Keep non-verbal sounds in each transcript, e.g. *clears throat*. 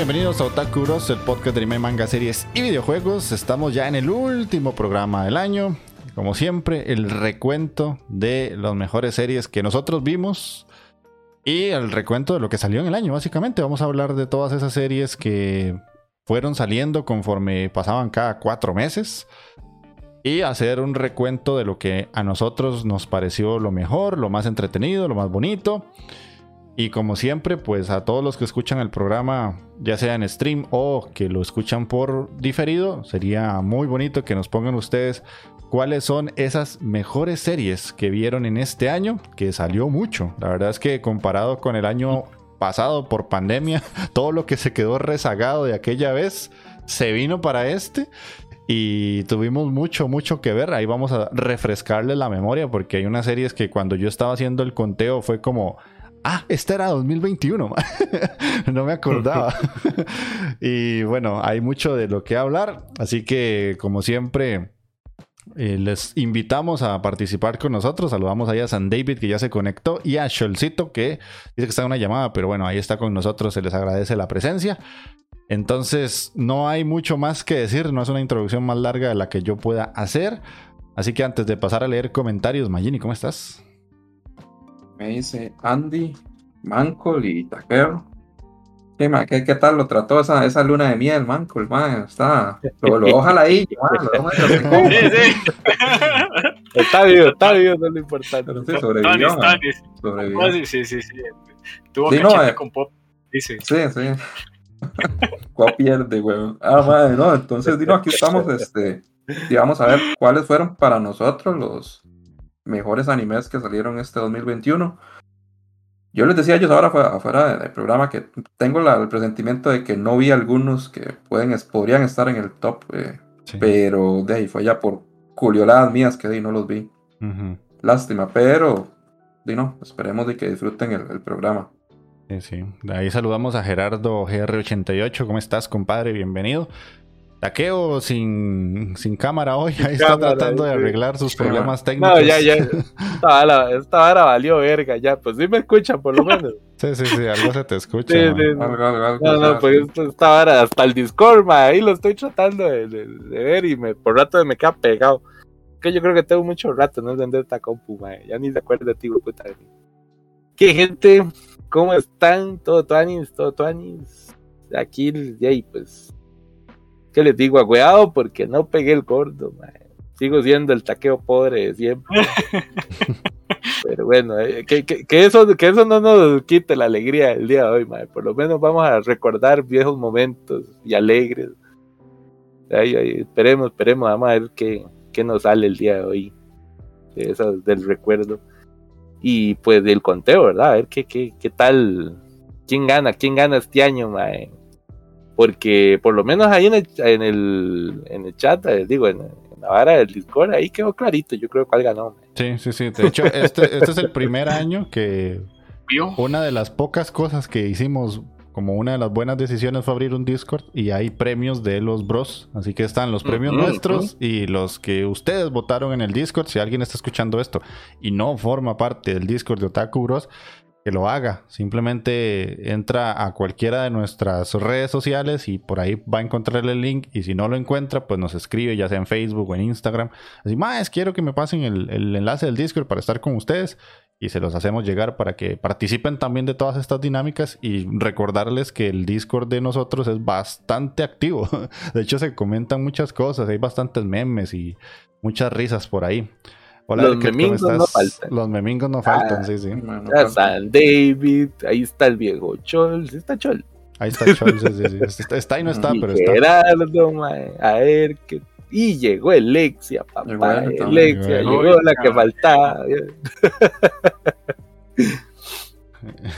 Bienvenidos a Otaku el podcast de manga, series y videojuegos. Estamos ya en el último programa del año. Como siempre, el recuento de las mejores series que nosotros vimos y el recuento de lo que salió en el año, básicamente. Vamos a hablar de todas esas series que fueron saliendo conforme pasaban cada cuatro meses y hacer un recuento de lo que a nosotros nos pareció lo mejor, lo más entretenido, lo más bonito. Y como siempre, pues a todos los que escuchan el programa, ya sea en stream o que lo escuchan por diferido, sería muy bonito que nos pongan ustedes cuáles son esas mejores series que vieron en este año, que salió mucho. La verdad es que comparado con el año pasado por pandemia, *laughs* todo lo que se quedó rezagado de aquella vez se vino para este y tuvimos mucho, mucho que ver. Ahí vamos a refrescarle la memoria porque hay unas series que cuando yo estaba haciendo el conteo fue como Ah, este era 2021. *laughs* no me acordaba. *laughs* y bueno, hay mucho de lo que hablar. Así que, como siempre, eh, les invitamos a participar con nosotros. Saludamos ahí a San David que ya se conectó y a Sholcito que dice que está en una llamada, pero bueno, ahí está con nosotros. Se les agradece la presencia. Entonces, no hay mucho más que decir. No es una introducción más larga de la que yo pueda hacer. Así que antes de pasar a leer comentarios, Magini, ¿cómo estás? Me dice Andy, Mancol y Taquero. ¿Qué, ¿Qué, ¿Qué, tal lo trató esa, esa luna de miel, Mancol? Man, está, lo, lo *laughs* ojalá ahí, man, lo, sí, sí. Está vivo, está vivo, no es lo importante. sí, sobrevivió. sobrevivió. Sí, sí, sí, sí. Tuvo que no, eh, con pop, dice. Sí, sí. *laughs* ¿Cuál pierde, weón? Ah, madre, no, entonces, Dino, aquí estamos, este, y vamos a ver cuáles fueron para nosotros los, mejores animes que salieron este 2021. Yo les decía a ellos ahora afuera del programa que tengo el presentimiento de que no vi algunos que pueden, podrían estar en el top, eh, pero de ahí fue ya por culioladas mías que de no los vi. Lástima, pero de no, esperemos de que disfruten el, programa. Sí, sí. De ahí saludamos a Gerardo GR88. ¿Cómo estás, compadre? Bienvenido. Taqueo sin, sin cámara hoy, ahí está tratando de arreglar sus problemas técnicos. No, ya, ya. Esta vara, valió verga, ya. Pues sí me escuchan, por lo menos. *laughs* Sí, sí, sí, algo se te escucha. Sí, sí, no, no, pues esta vara, hasta el Discord, ma, ahí lo estoy tratando de, ver y me, por rato me queda pegado. Que yo creo que tengo mucho rato no vender esta compu, ma. Ya ni se acuerdo de ti, puta. ¿Qué gente? ¿Cómo están? ¿Todo tuanis? ¿Todo tuanis? Aquí, y ahí, pues ¿Qué les digo? Agüeado porque no pegué el gordo, Sigo siendo el taqueo pobre de siempre. *laughs* Pero bueno, eh, que, eso, que eso no nos quite la alegría del día de hoy, Por lo menos vamos a recordar viejos momentos y alegres. esperemos, esperemos, vamos a ver qué, nos sale el día de hoy. eso, del recuerdo. Y pues del conteo, ¿verdad? A ver qué, qué, qué tal, quién gana, quién gana este año, mae porque por lo menos ahí en el, en el, en el chat, eh, digo, en, en la vara del Discord, ahí quedó clarito, yo creo cuál ganó. Sí, sí, sí. De hecho, este, este es el primer año que ¿Vio? una de las pocas cosas que hicimos como una de las buenas decisiones fue abrir un Discord y hay premios de los bros. Así que están los premios nuestros y los que ustedes votaron en el Discord. Si alguien está escuchando esto y no forma parte del Discord de Otaku Bros, que lo haga. Simplemente entra a cualquiera de nuestras redes sociales y por ahí va a encontrar el link. Y si no lo encuentra, pues nos escribe, ya sea en Facebook o en Instagram. Así, más quiero que me pasen el, el enlace del Discord para estar con ustedes. Y se los hacemos llegar para que participen también de todas estas dinámicas. Y recordarles que el Discord de nosotros es bastante activo. *laughs* De hecho, se comentan muchas cosas. Hay bastantes memes y muchas risas por ahí. Hola, Los Ricket, ¿cómo memingos no faltan. Los memingos no faltan, Ah. sí, sí. Bueno, Ya pues, San David, ahí está el viejo Chol, sí está Chol. Ahí está Chol, sí, sí, sí. *laughs* Está, está y no está, y pero está. Gerardo, mae, a ver qué. Y llegó Alexia, papá. También. Alexia, Llegó la que faltaba. *laughs*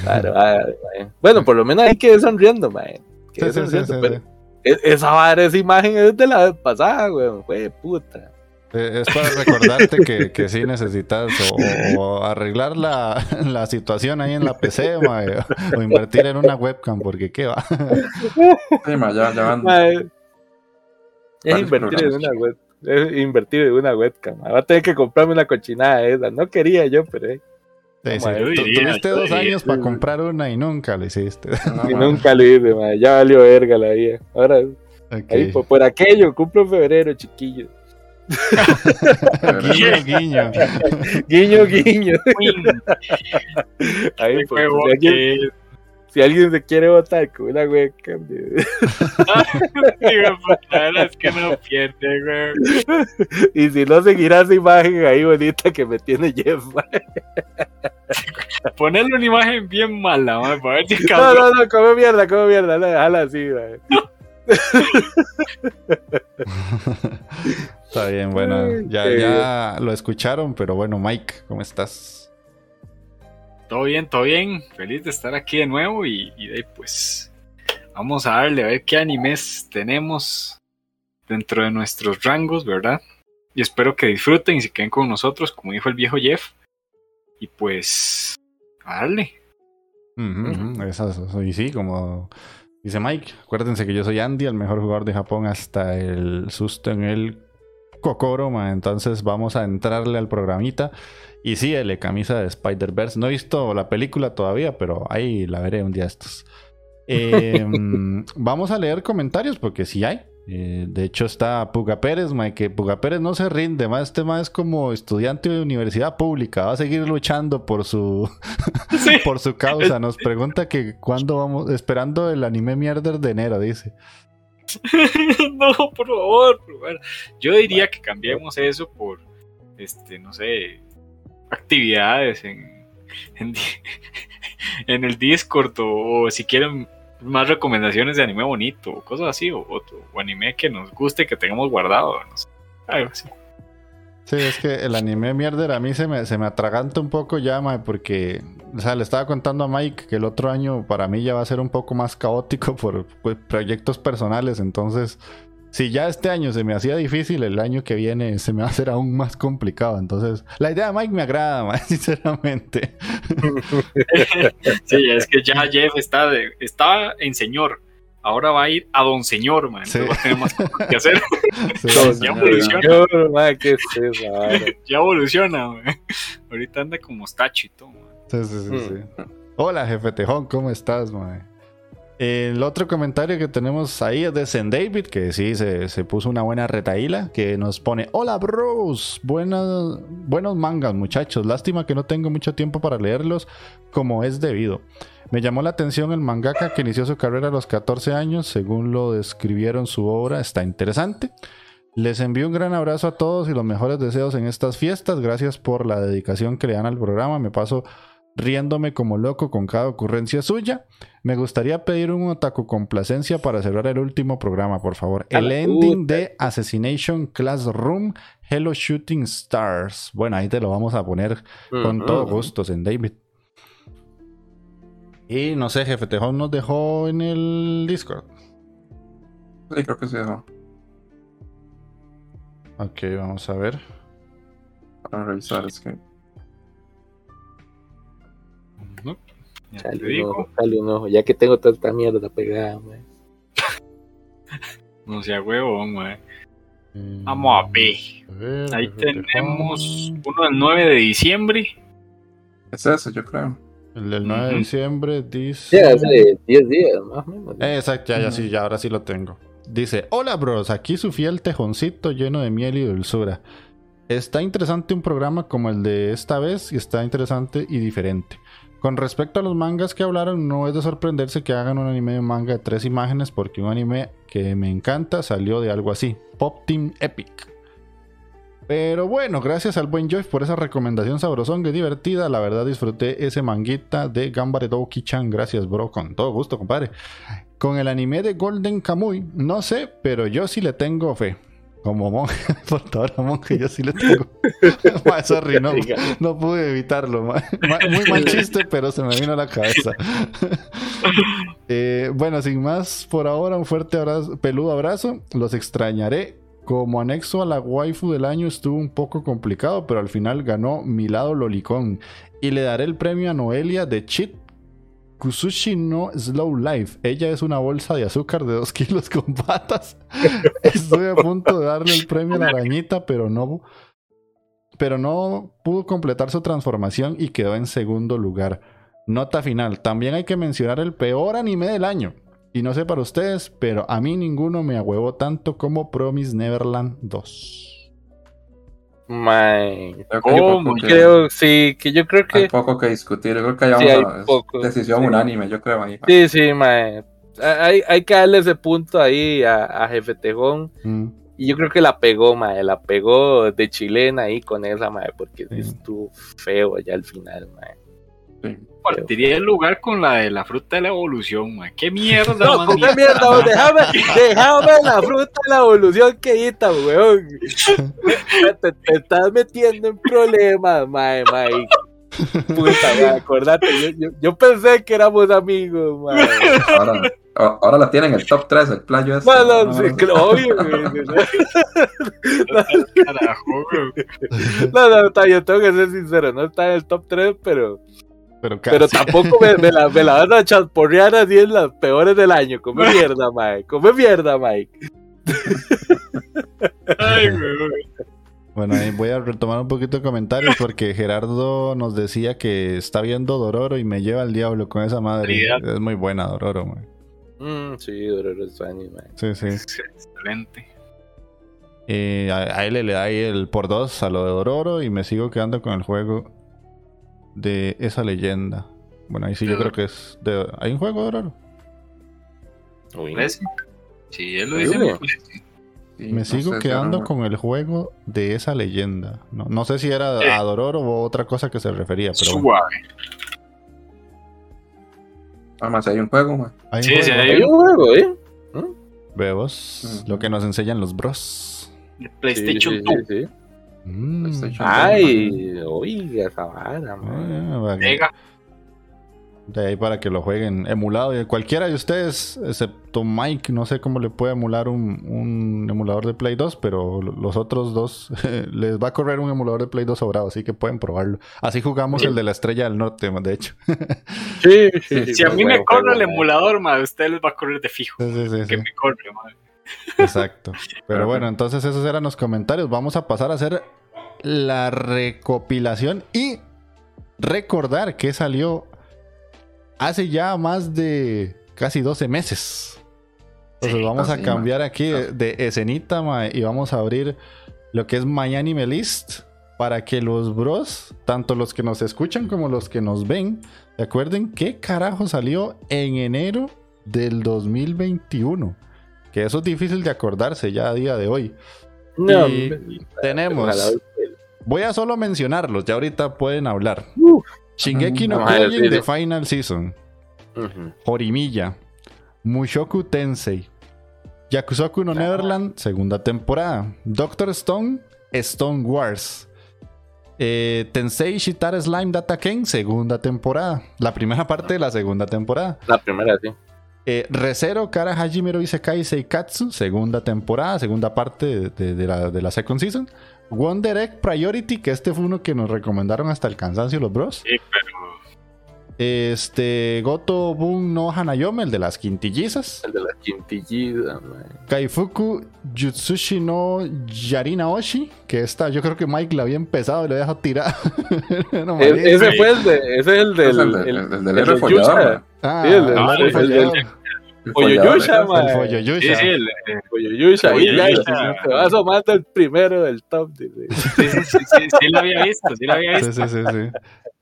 Claro, ah, mae. Bueno, por lo menos hay que ir sonriendo, mae. Que Sí, sí, sí, sonriendo, sí, pero sí. e- Esa vara, esa imagen es de la vez pasada, weón. Fue puta. Eh, Es para recordarte que, que sí necesitas o, o arreglar la, *laughs* la situación ahí en la PC o, o invertir en una webcam, porque qué va. sí, ma, ya, ya van. Es invertir en una web. Es invertir en una webcam. Va a tener que comprarme una cochinada esa. No quería yo, pero eh, Sí, sí. Como yo Tu- diría, Tuviste yo dos diría. años para comprar una y nunca lo hiciste. No, *laughs* y ma, nunca lo hice. Ya valió verga la vida. Ahora, ahí, por, por aquello, cumplo en febrero, chiquillos. Guiño, guiño. Guiño, guiño. Ahí, pues, si, alguien, que- si alguien se quiere votar con una webcam, *laughs* pues, la verdad es que no pierde, güey. y si no, seguirá esa imagen ahí bonita que me tiene Jeff. Ponerle una imagen bien mala, man, para ver si No, cambia. no, no, come mierda, come mierda. No, déjala así, mae. *laughs* Está bien, bueno, ya, qué ya lo escucharon, pero bueno, Mike, ¿cómo estás? Todo bien, todo bien. Feliz de estar aquí de nuevo y, y de ahí, pues vamos a darle a ver qué animes tenemos dentro de nuestros rangos, ¿verdad? Y espero que disfruten y se queden con nosotros, como dijo el viejo Jeff. Y pues, a darle. Ujú, ujú, eso- eso- y sí, como dice Mike, acuérdense que yo soy Andy, el mejor jugador de Japón hasta el susto en el Kokoro, ma, entonces vamos a entrarle al programita. Y sí, el camisa de Spider-Verse. No he visto la película todavía, pero ahí la veré un día estos. Eh, *laughs* vamos a leer comentarios porque sí hay. Eh, de hecho está Puga Pérez, ma, que Puga Pérez no se rinde, más este más es como estudiante de universidad pública, va a seguir luchando por su *laughs* Sí. por su causa. Nos pregunta que cuándo vamos, esperando el anime mierder de enero, dice. *laughs* no, por favor. Yo diría que cambiemos eso por, este, no sé, actividades en, en, *laughs* el Discord o, o si quieren más recomendaciones de anime bonito o cosas así, o, anime que nos guste, que tengamos guardado, no sé, algo así. Sí, es que el anime mierder a mí se me, se me atraganta un poco ya, mae, porque, o sea, le estaba contando a Mike que el otro año para mí ya va a ser un poco más caótico *laughs* por pues, proyectos personales, entonces, si ya este año se me hacía difícil, el año que viene se me va a hacer aún más complicado, entonces, la idea de Mike me agrada, *laughs* mae, sinceramente. Sí, es que ya Jeff está, de, está en señor. Ahora va a ir a don señor, man. Sí. Va a tener más cosas que hacer. Sí, ya evoluciona. *laughs* Ya evoluciona, man. Ahorita anda como y todo, man. Sí, sí, sí, Mm. sí. Hola, jefe Tejón, ¿cómo estás, mae? El otro comentario que tenemos ahí es de Zen David, que sí se, se puso una buena retaíla, que nos pone: Hola, bros, buenas, buenos mangas, muchachos. Lástima que no tengo mucho tiempo para leerlos como es debido. Me llamó la atención el mangaka que inició su carrera a los 14 años, según lo describieron su obra, está interesante. Les envío un gran abrazo a todos y los mejores deseos en estas fiestas. Gracias por la dedicación que le dan al programa. Me paso riéndome como loco con cada ocurrencia suya. Me gustaría pedir un otaku complacencia para cerrar el último programa, por favor. El la ending puta. de Assassination Classroom, Hello Shooting Stars. Bueno, ahí te lo vamos a poner con todo gusto, en David. Y no sé, jefe Tejón nos dejó en el Discord. Sí, creo que sí dejó. Ok, vamos a ver. Para revisar, es que. Ya te un digo, ojo, dale un ojo, ya que tengo toda esta mierda pegada, man. no sea huevón, mae. Mm, Vamos a ver. a ver, Ahí tenemos uno del 9 de diciembre. Es ese, yo creo. El del 9 de diciembre dice. Sí, hace 10 días, más o menos. Eh, Exacto, ya, ya sí, ya ahora sí lo tengo. Dice, hola bros, aquí su fiel tejoncito lleno de miel y dulzura. Está interesante un programa como el de esta vez y está interesante y diferente. Con respecto a los mangas que hablaron, no es de sorprenderse que hagan un anime de manga de tres imágenes porque un anime que me encanta salió de algo así, Pop Team Epic. Pero bueno, gracias al buen Joy por esa recomendación sabrosonga y divertida. La verdad disfruté ese manguita de Gambare Douki-chan. Gracias, bro. Con todo gusto, compadre. Con el anime de Golden Kamuy, no sé, pero yo sí le tengo fe. Como monje, *laughs* portadora monje, yo sí le tengo. *laughs* Ma, sorry, no, no pude evitarlo. ma. Ma- Muy mal *laughs* chiste, pero se me vino a la cabeza. Eh, bueno, sin más, por ahora un fuerte abrazo, peludo abrazo. Los extrañaré. Como anexo a la waifu del año estuvo un poco complicado, pero al final ganó mi lado lolicón. Y le daré el premio a Noelia de Chit Kusushi no Slow Life. Ella es una bolsa de azúcar de 2 *laughs* kilos con patas. *laughs* Estoy a punto de darle el premio a la arañita, pero no. Pero no pudo completar su transformación y quedó en segundo lugar. Nota final. También hay que mencionar el peor anime del año. Y no sé para ustedes, pero a mí ninguno me ahuevó tanto como Promise Neverland 2. Man. Creo que hay sí, que yo creo hay que. poco que discutir. Yo creo que hay Sí, hay una poco, decisión sí. unánime, yo creo. Ahí. Sí, sí. Hay, hay que darle ese punto ahí a, a Jefe Tejón. Mm. Y yo creo que la pegó, mae. La pegó de chilena ahí con esa, mae. Porque Sí. estuvo feo ya al final, mae. Sí. Partiría el lugar con la de la fruta de la evolución, mae. ¿Qué mierda, *laughs* No, man? ¿con qué mierda? vos? *laughs* Déjame, déjame la fruta de la evolución que weón. Te, te estás metiendo en problemas, mae, mae. Puta, acordate, yo, yo, yo pensé que éramos amigos, mae. Ahora, ahora la tienen en el top 3, el playo este. No, no, *laughs* No, sí, obvio, güey. No, no, está, yo tengo que ser sincero, no está en el top 3, pero, Pero, casi. pero tampoco me, me la, me la van a chasporrear así en las peores del año. Come mierda, mae. Come mierda, Mike. Ay. Bueno, ahí voy a retomar un poquito de comentarios porque Gerardo nos decía que está viendo Dororo y me lleva al diablo con esa madre. Es muy buena Dororo, man. Mm, sí, Dororo Sunny, mae. Sí, sí. Excelente. Y a, a él le da ahí el por dos a lo de Dororo y me sigo quedando con el juego de esa leyenda. Bueno, ahí sí yo creo que es de... ¿Hay un juego de ¿Parece? Sí, él lo dice. Me. Sí, Me no sigo sé, quedando con el juego de esa leyenda. No, no sé si era Eh. a Dororo o otra cosa que se refería, pero bueno. Suave. Además, hay un juego, man. Hay un Sí, sí, juego. hay Hay un juego, ¿eh? Vemos Ujú. lo que nos enseñan los bros. PlayStation sí, 2. Mm. Ay, oiga, esa vara. Ah. De ahí para que lo jueguen emulado. Y cualquiera de ustedes, excepto Mike, no sé cómo le puede emular un, un emulador de Play 2, pero lo- los otros dos *laughs* les va a correr un emulador de Play 2 sobrado, así que pueden probarlo. Así jugamos el de la Estrella del Norte, de hecho. *laughs* Sí, sí, sí. Si a mí me corre el emulador, ma, a usted les va a correr de fijo. Sí, sí, sí, Que sí. me corre, ma. Exacto. Pero bueno, entonces esos eran los comentarios. Vamos a pasar a hacer la recopilación y recordar que salió hace ya más de casi 12 meses. Entonces Sí, vamos a cambiar aquí de, de escenita ma, y vamos a abrir lo que es My Anime List para que los bros, tanto los que nos escuchan como los que nos ven, se acuerden qué carajo salió en enero del 2021. Que eso es difícil de acordarse ya a día de hoy. No, Y tenemos- Voy a solo mencionarlos, ya ahorita pueden hablar. Shingeki no Vamos a Kyojin de Final Season. Ujú. Horimiya. Mushoku Tensei. Yakusoku no Neverland, segunda temporada. Doctor Stone, Stone Wars. Eh, Tensei Shitara Slime Data Ken, segunda temporada. La primera parte de la segunda temporada. La primera, sí. Eh, Recero Kara Hajimero Isekai Seikatsu, segunda temporada, segunda parte de la, de la second season. Wonder Egg Priority, que este fue uno que nos recomendaron hasta el cansancio los bros. Sí, pero. Este, Goto Bun no Hanayome, el de las quintillizas. El de las quintillizas. Kaifuku Jutsushi no Yarina Oshi, que esta yo creo que Mike la había empezado y lo dejó tirar. *laughs* No, ese fue el de. Ese es el del. El, de- el- el- el el del. Ah, sí, el de- el el- El. El folloyusha. Sí, el, Oye, y ya, se va asomando el primero del top. sí, sí, sí, sí, sí lo había visto, sí lo había visto. sí, sí, sí.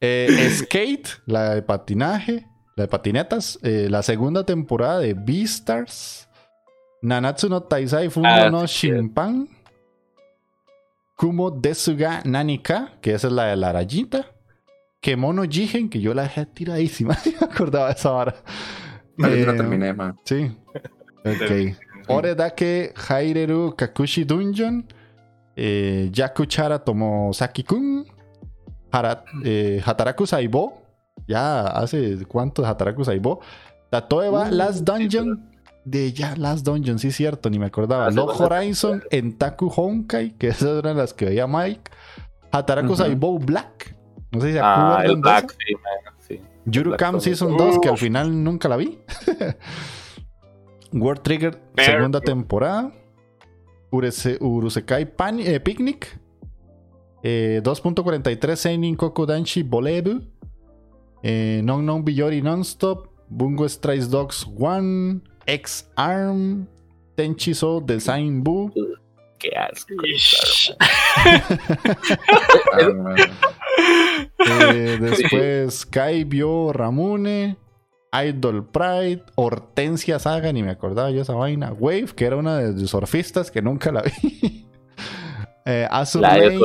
Eh, Skate, la de patinaje, la de patinetas, eh, la segunda temporada de Beastars, Nanatsu no Taisai Fundo Ah, no sí, Shinpan, Kumo Desuga Nanika, que esa es la de la rayita, Kemono Jigen, que yo la dejé tiradísima, *laughs* me acordaba de esa vara. No, Eh, terminé, man. Sí. Ok. Oredake Haireru Kakushi Dungeon. Eh, Yakuchara Tomosaki-kun. Eh, Hataraku Saibo. Ya hace cuánto Hataraku Saibo. Tatoeba Uh, Last sí, Dungeon. De ya Last Dungeon, sí, cierto, ni me acordaba. Bastante Horizon, Entaku Honkai, que *laughs* esas eran las que veía Mike. Hataraku Ujú. Saibo Black. No sé si se Ah, acuerdan el de esa. Black, sí, man. Yuru Camp. Season 2, que al final nunca la vi. *laughs* World Trigger, segunda temporada. Urusekai Pan- eh, Picnic. Eh, 2.43 Seinin Kokodanshi Bolebu. Eh, non Non Biyori Nonstop. Bungo Strice Dogs 1. X Arm. Tenchiso Design Boo. Qué asco. Ish. Ah. *laughs* Eh, después Kaibyo Ramune, Idol Pride, Hortensia Saga, ni me acordaba yo esa vaina. Wave, que era una de, de surfistas que nunca la vi. *laughs* eh, Azur La de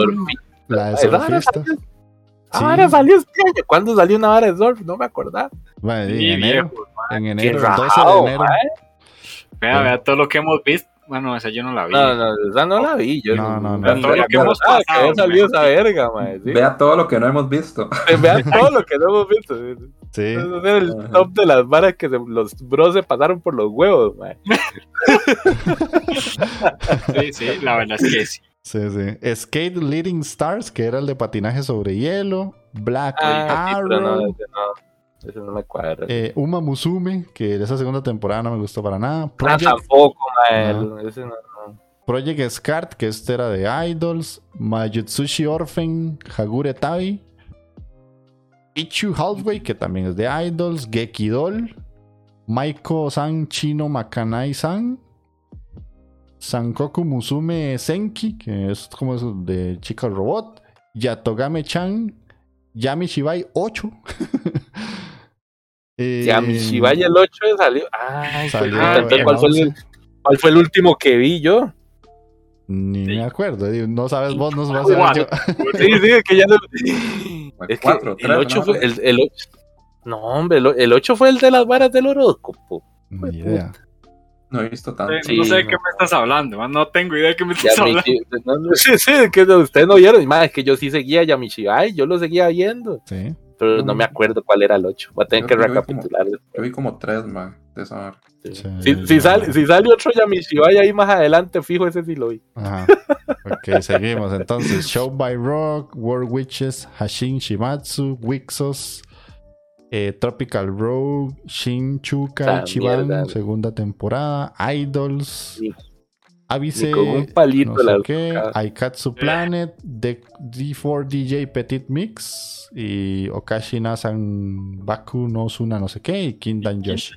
la de. Ahora salió este año. ¿Cuándo salió una vara de surf? No me acordaba. Bueno, en enero, viejo. en enero, el 12 de rajado, enero. Vea, vea todo lo que hemos visto. Bueno, esa yo no la vi. No, no, esa no la vi. Yo No, no, no. Vea Todo lo que hemos Ah, que pasado, esa verga, mae. Sí. Vea todo lo que no hemos visto. Vean *laughs* todo lo que no hemos visto. Sí. Ese es el Ajá. top de las varas que se- los bros se pasaron por los huevos, mae. *laughs* Sí, sí, la verdad es que sí. Sí, sí. Skate Leading Stars, que era el de patinaje sobre hielo. Black Ah, sí, pero no, Arrow. no, ese no me cuadra. eh, Uma Musume, que esa segunda temporada no me gustó para nada. Ah, Project tampoco, mae. No. Ese no, no. Project Scart, que este era de Idols, Mayutsushi Orphan, Hagure Tabi, Ichu Halfway, que también es de Idols, Gekidol, Maiko-san Chino Makanai-san, Sankoku Musume Senki, que es como eso de Chica Robot, Yatogame-chan, Yami Shibai 8. *laughs* Eh, Si a mi Shibaya el 8 salió. Ay, Salió el ¿cuál, fue el, 11. cuál fue el último que vi yo? Ni me acuerdo, no sabes vos, no sabes Cuatro. yo. *laughs* Sí, sí, es que ya no. Es que cuatro, el tres, 8 ¿no? fue. El, el ocho- No, hombre, el, el 8 fue el de las varas del horóscopo. Ni idea. No he visto tanto. Sí, no sé de no. qué me estás hablando, man, no tengo idea de qué me estás hablando. no, no, *laughs* sí, sí, que ustedes no vieron. Más es que yo sí seguía a Yamishibai, yo lo seguía viendo. Sí. Pero no me acuerdo cuál era el 8. Voy a tener Yo que recapitular. Yo vi como tres, man, de esa hora. Sí. Sí, Si, sale, si sale otro Yamishibai ahí más adelante, fijo ese sí lo vi. Ajá. Ok, seguimos. Entonces, *laughs* Show by Rock, World Witches, Hashin Shimatsu, Wixos, eh, Tropical Rogue, Shin Chuka, Ah, Ichiban, mierda. segunda temporada, Idols, Avise, con un palito no sé la qué. Aikatsu Planet, D- D4DJ Petit Mix y Okashi Nasan Baku no Suna no sé qué y Kindan Yoshi.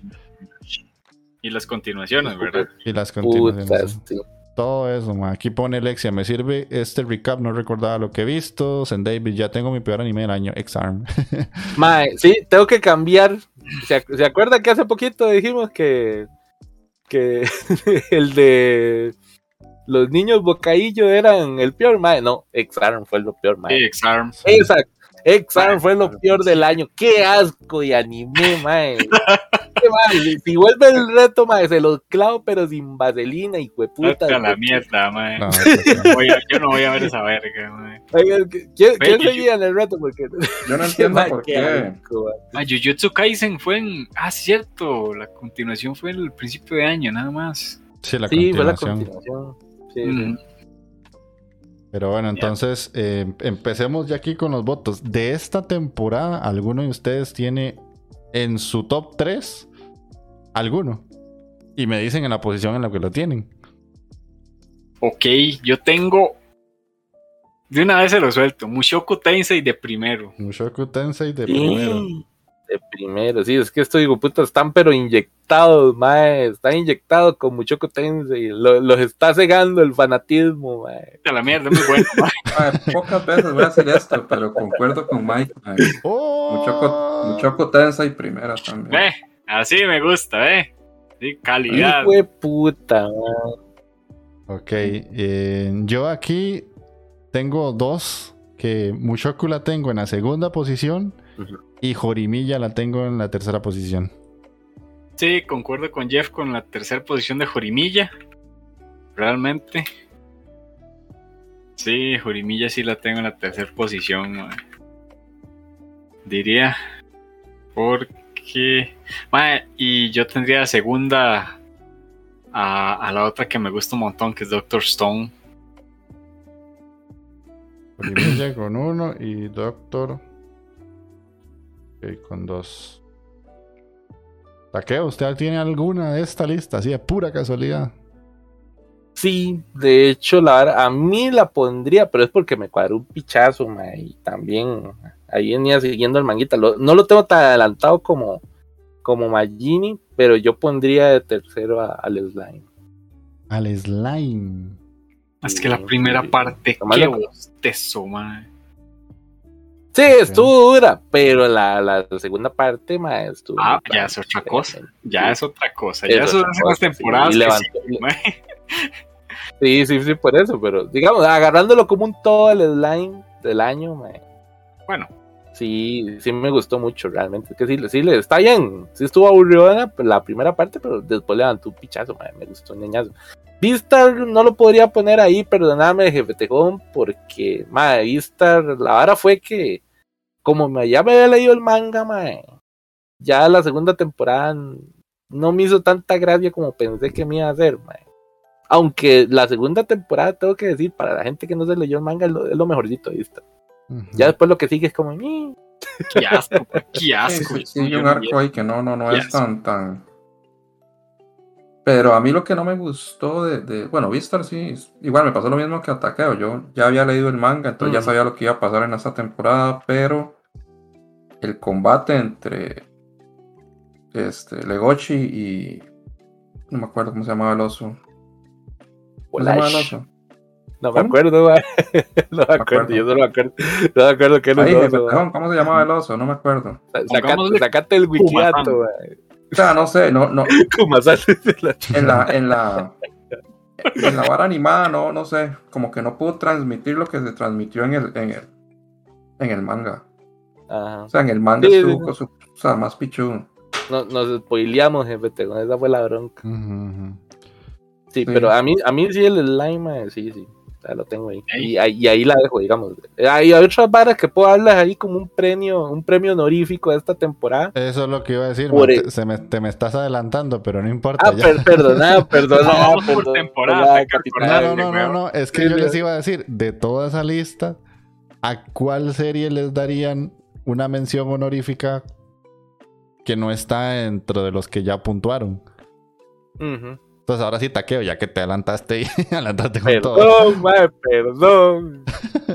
Y las continuaciones, ¿verdad? Y las Puta, continuaciones. sí. Todo eso, ma. aquí pone Lexia. Me sirve este recap, no recordaba lo que he visto. Zen David, ya tengo mi peor anime del año, X-Arm. *laughs* Mae, sí, tengo que cambiar. ¿Se, ac- ¿se acuerdan que hace poquito dijimos que, que *laughs* el de los niños bocaillo eran el peor? Mae, no, Exarm fue lo peor, Sí, mae. X-Arm. Esa, Exam fue lo peor del año. Qué asco de anime, *laughs* mae. Qué mal. Si vuelve el reto, mae, se los clavo, pero sin vaselina y hueputa. Vete a la mierda, mae. No, yo no voy a ver esa verga, mae. Oigan, ¿Quién, quién seguía en el reto? Porque... Yo no *laughs* entiendo Mae, por qué qué. asco, mae. Ah, Jujutsu Kaisen fue en. Ah, cierto. La continuación fue en el principio de año, nada más. Sí, la Sí, fue la continuación. continuación. Sí, sí. Pero bueno, entonces eh, empecemos ya aquí con los votos. De esta temporada, ¿alguno de ustedes tiene en su top 3 alguno? Y me dicen en la posición en la que lo tienen. Ok, yo tengo. De una vez se lo suelto. Mushoku Tensei de primero. Mushoku Tensei de primero. De primero, sí, es que estos digo, puta, están pero inyectados, mae, están inyectados con mucho Tensei, lo- los está cegando el fanatismo, mae. De la mierda, muy bueno. mae. *laughs* Pocas veces voy a decir esto, pero concuerdo con Mike. mae. ¡Oh! Mucho, mucho y primera también. Ve, así me gusta, ve. Sí, calidad. Hijo de puta, mae. Ok, eh, yo aquí tengo dos, que Mushoku la tengo en la segunda posición. Y Jorimilla la tengo en la tercera posición. Sí, concuerdo con Jeff con la tercera posición de Jorimilla. Realmente. Sí, Jorimilla sí la tengo en la tercera posición. Diría. Porque. y yo tendría la segunda a, a la otra que me gusta un montón, que es Doctor Stone. Jorimilla con uno y Doctor ok, con dos. Taqueo, ¿usted tiene alguna de esta lista? Así de pura casualidad. Sí, de hecho, la verdad, a mí la pondría, pero es porque me cuadró un pichazo, mae, y también ahí venía siguiendo el manguita, Lo- no lo tengo tan adelantado como, como Magini, pero yo pondría de tercero a- al slime. Al slime. Es que la primera sí. parte, Nomás qué bostezo, mae. Sí, estuvo dura, pero la, la segunda parte, mae, estuvo. Ah, ya es otra cosa. Ya es otra cosa. Ya cosa, sí, temporadas. que levantó- sí. *laughs* Sí, sí, sí, por eso, pero digamos, agarrándolo como un todo el slime del año, mae, Bueno, sí, sí me gustó mucho, realmente. Es que sí, sí, le está bien. Sí estuvo aburrida la primera parte, pero después levantó un pichazo, mae, me gustó un ñañazo. Vistar no lo podría poner ahí, perdóname, jefe Tejón, porque, mae, Vistar, la vara fue que, como me, ya me había leído el manga, mae, ya la segunda temporada no me hizo tanta gracia como pensé que me iba a hacer, mae. Aunque la segunda temporada, tengo que decir, para la gente que no se leyó el manga, es lo, es lo mejorcito, Vistar. Ujú. Ya después lo que sigue es como, "Ñe". *laughs* qué asco, qué Sí, asco. sí, sí, Yo hay un arco ahí que no, no, no es tan, tan. Pero a mí lo que no me gustó de, de- bueno, Vistar sí, igual me pasó lo mismo que a Takeo. Yo ya había leído el manga, entonces ya Ujú. sabía lo que iba a pasar en esta temporada, pero el combate entre este Legochi y no me acuerdo cómo se llamaba el oso. ¿Cómo se llamaba el Olash. oso? No me ¿Cómo? acuerdo. *laughs* No me acuerdo, acuerdo. yo no me acuerdo. No me acuerdo qué era el oso, perdón, ¿cómo se llamaba el oso? No me acuerdo. Sacate, el mae. O sea, no sé, no, no, *laughs* en la, en la, en la vara animada, no, no sé, como que no pudo transmitir lo que se transmitió en el, en el, en el manga. Ajá. O sea, en el manga Sí, sí, estuvo sí. con su- o sea, más pichudo. No- Nos spoileamos, jefe, te- esa fue la bronca. Sí, Sí. pero a mí, a mí sí el slime, sí, sí. ya lo tengo ahí. Y, ahí. y ahí la dejo, digamos. Hay otras varas que puedo darles ahí como un premio, un premio honorífico de esta temporada. Eso es lo que iba a decir. Por man, se me, te me estás adelantando, pero no importa. Ah, ya. per- perdona, *laughs* perdona. No, por temporada, capitán. No, no, no, no, Es que Sí, yo les iba a decir, de toda esa lista, ¿a cuál serie les darían una mención honorífica que no está dentro de los que ya puntuaron? Entonces ahora sí taqueo, ya que te adelantaste y *laughs* adelantaste con todo. Perdón, mae, perdón.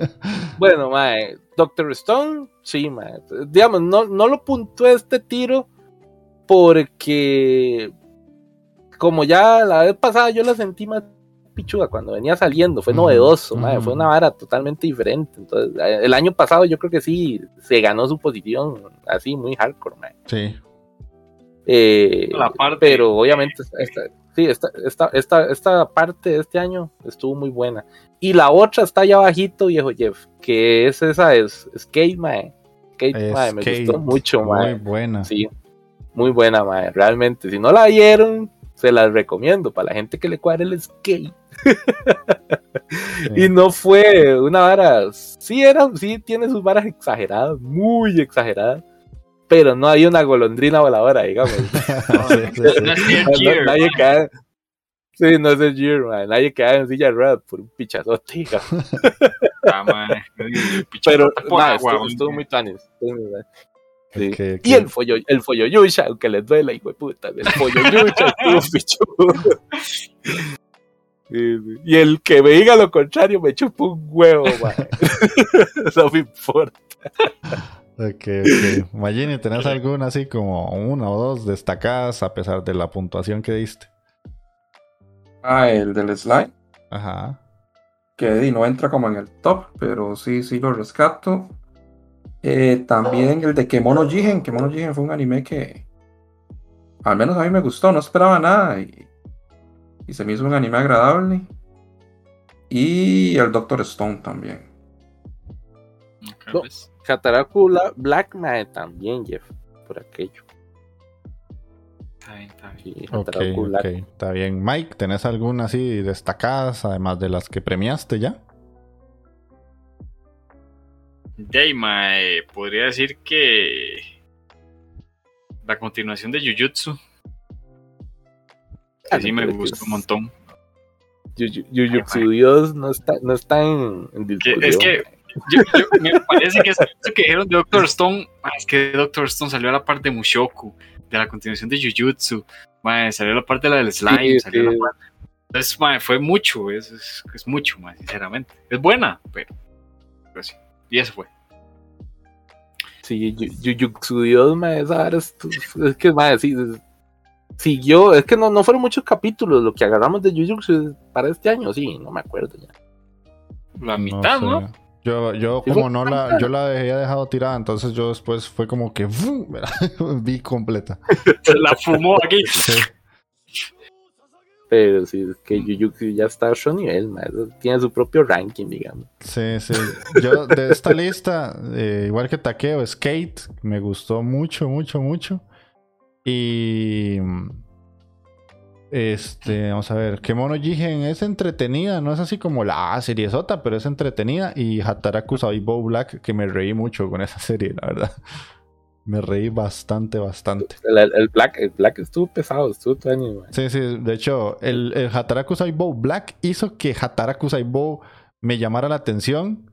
*laughs* bueno, mae, Doctor Stone, sí, mae. Digamos, no, no lo puntué este tiro porque como ya la vez pasada yo la sentí más pichuda cuando venía saliendo, fue novedoso, ujú. fue una vara totalmente diferente. Entonces, eh, el año pasado yo creo que sí se ganó su posición así muy hardcore, mae. Sí. Eh, La parte- pero obviamente esta, esta- sí, esta, esta, esta, esta parte de este año estuvo muy buena. Y la otra está allá bajito, viejo Jeff, que es esa es Skate, mae. Skate, mae, me Skate, gustó mucho, mae. Muy buena. Sí, muy buena, mae. Realmente, si no la vieron, se las recomiendo para la gente que le cuadre el skate. *laughs* Y no fue una vara, sí era, sí tiene sus varas exageradas, muy exageradas, pero no hay una golondrina voladora, digamos. Sí, *laughs* sí, sí. No No- nadie ¿no? cae, sí, no es el Gear, man. nadie cae en silla de ruedas por un pichazote, digamos. Ah, mae. Pero Por mae, agua, estuvo, estuvo muy tanis. Sí. Que- Y que- el follo, el follo yucha, aunque les duela, hijo de puta, el follo *laughs* yucha estuvo pichudo. Sí, sí. Y el que me diga lo contrario me chupa un huevo, *laughs* no me importa. Ok, ok. Magini, ¿tenés alguna así como una o dos destacadas a pesar de la puntuación que diste? Ah, el del slime, Ajá. que no entra como en el top, pero sí, sí lo rescato. Eh, también el de Kemono Jigen. Kemono Jigen fue un anime que al menos a mí me gustó, no esperaba nada y, y se me hizo un anime agradable. Y el Doctor Stone también. No. pues. Black Man también, Jeff, por aquello. Está bien, está bien. Sí, Ok, Hataraku ok. Black. Está bien. Mike, ¿tenés alguna así destacadas además de las que premiaste ya? Deima, eh, podría decir que la continuación de Jujutsu. Que sí me gustó un montón. Jujutsu Dios no está, no está en, en es que yo, yo- me parece que eso que dijeron de Doctor Stone, ah, es que Doctor Stone salió a la parte de Mushoku, de la continuación de Jujutsu, mae, salió a la parte de la del slime, Sí, salió la parte. Entonces, mae, fue mucho, es, es, es mucho, mae, sinceramente. Es buena, pero, pero sí. Y eso fue. Sí, Yu- Jujutsu Dios, vara es, es que, ma, sí, es- siguió, es que no, no fueron muchos capítulos lo que agarramos de Jujutsu para este año, sí, no me acuerdo ya. La mitad, sé. ¿no? Yo, yo Sí, como no la, yo la había dejado tirada, entonces yo después fue como que *laughs* *laughs* vi completa. Se la fumó aquí. Sí. Pero es que Jujutsu ya está a otro nivel, tiene su propio ranking, digamos. Sí, sí. Yo de esta lista, eh, igual que Takeo, Skate, me gustó mucho, mucho, mucho. Y. Este, vamos a ver. Kemono Jigen es entretenida, no es así como la serie sota, pero es entretenida. Y Hataraku Saibou Black, que me reí mucho con esa serie, la verdad. Me reí bastante, bastante. El, Black, el Black estuvo pesado, estuvo ma. Sí, sí, de hecho, el, el Hataraku Saibou Black hizo que Hataraku Saibou me llamara la atención,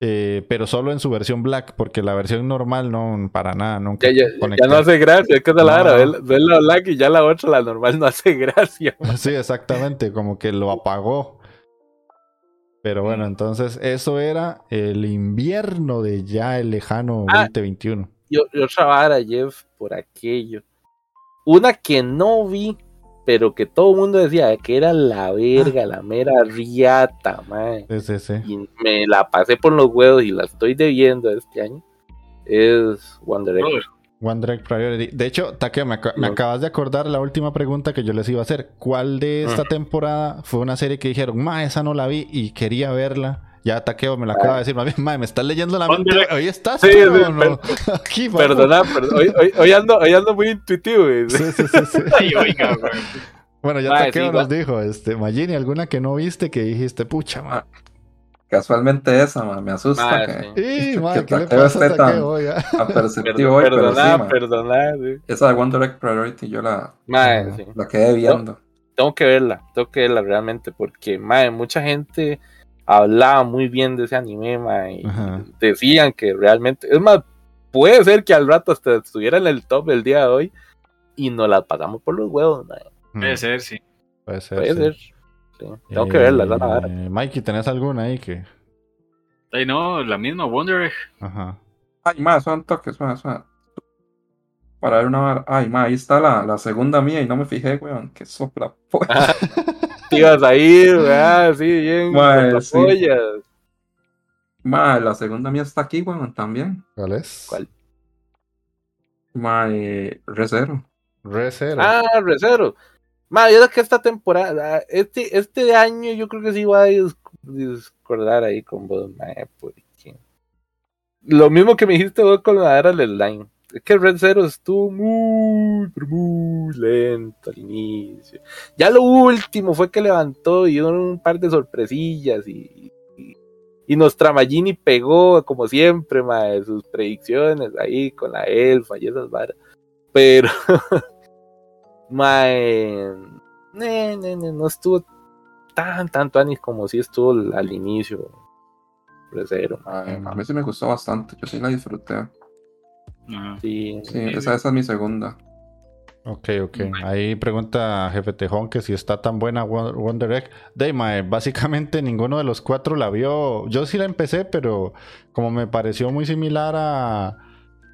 eh, pero solo en su versión Black, porque la versión normal no, para nada, nunca Ya, ya, no hace gracia, es que es la No, ves la Black y ya la otra, la normal, no hace gracia. *laughs* Sí, exactamente, como que lo apagó. Pero bueno, entonces eso era el invierno de ya el lejano Ah. 2021. Y, o- y otra vara, Jeff, por aquello. Una que no vi, pero que todo el mundo decía que era la verga, la mera riata, mae. Sí, sí, sí. Y me la pasé por los huevos y la estoy debiendo este año. Es Wonder Egg. Brother, One Direct Priority. De hecho, Takeo, me, aca- me No. acabas de acordar la última pregunta que yo les iba a hacer. ¿Cuál de esta Ah. temporada fue una serie que dijeron, ma, esa no la vi y quería verla? Ya Takeo me la acaba de decir, más bien, me estás leyendo la mente. Hoy estás, Sí, sí, ¿o no? Aquí, vamos. Perdona, perdón, hoy, hoy- hoy ando, hoy ando muy intuitivo. güey. Sí, sí, sí, sí. *laughs* Ay, oiga, güey. Bueno, ya Ma, Takeo sí, nos dijo, este, Magini, ¿alguna que no viste que dijiste, pucha, ma? Casualmente esa, ma, me asusta que, ¡Y, ma, que qué le pasa a esté tan- Takeo hoy? *laughs* hoy, pero sí, perdona, perdona. esa de One Direct Priority yo la, sí. la quedé viendo. tengo que verla, tengo que verla realmente, porque mae, mucha gente hablaba muy bien de ese anime, mae, y Ajá. decían que realmente, es más, puede ser que al rato hasta estuviera en el top el día de hoy y nos la pagamos por los huevos, mae. Puede ser, sí. Puede ser. puede sí. ser. Sí, Tengo que verla, la vara. Eh, Mikey, ¿tenés alguna ahí que...? Ay, no, la misma Wonder Egg. Ajá. Ay, ma, son toques, ma, ma. Para ver una. Ay, ma, ahí está la, la segunda mía y no me fijé, weón. Que sopla. pues. *laughs* *laughs* Te ibas a ir, ¿verdad? *laughs* Sí, bien. Con sí. pollas. Ma, la segunda mía está aquí, weón, también. ¿Cuál es? ¿Cuál? Ma, eh, Recero. Re Zero. Ah, Recero. Mae, yo creo que esta temporada, este, este año yo creo que sí voy a dis- discordar ahí con vos, mae, porque lo mismo que me dijiste vos con la era del line. Es que Red Zero estuvo muy, muy lento al inicio. Ya lo último fue que levantó y dio un par de sorpresillas y, y, y Nostramagini pegó, como siempre, mae, sus predicciones ahí con la elfa y esas varas. Pero, *laughs* mae, ne, no estuvo tan, tanto anis como si estuvo al, inicio. Red Zero. Ay, a mí sí me gustó bastante, yo sí la disfruté. Ajá. Sí, Sí, esa, esa es mi segunda. Ok, ok. Ahí pregunta Jefe Tejón que si está tan buena Won- Wonder Egg. Dayma, básicamente *laughs* ninguno de los cuatro la vio. Yo sí la empecé, pero como me pareció muy similar a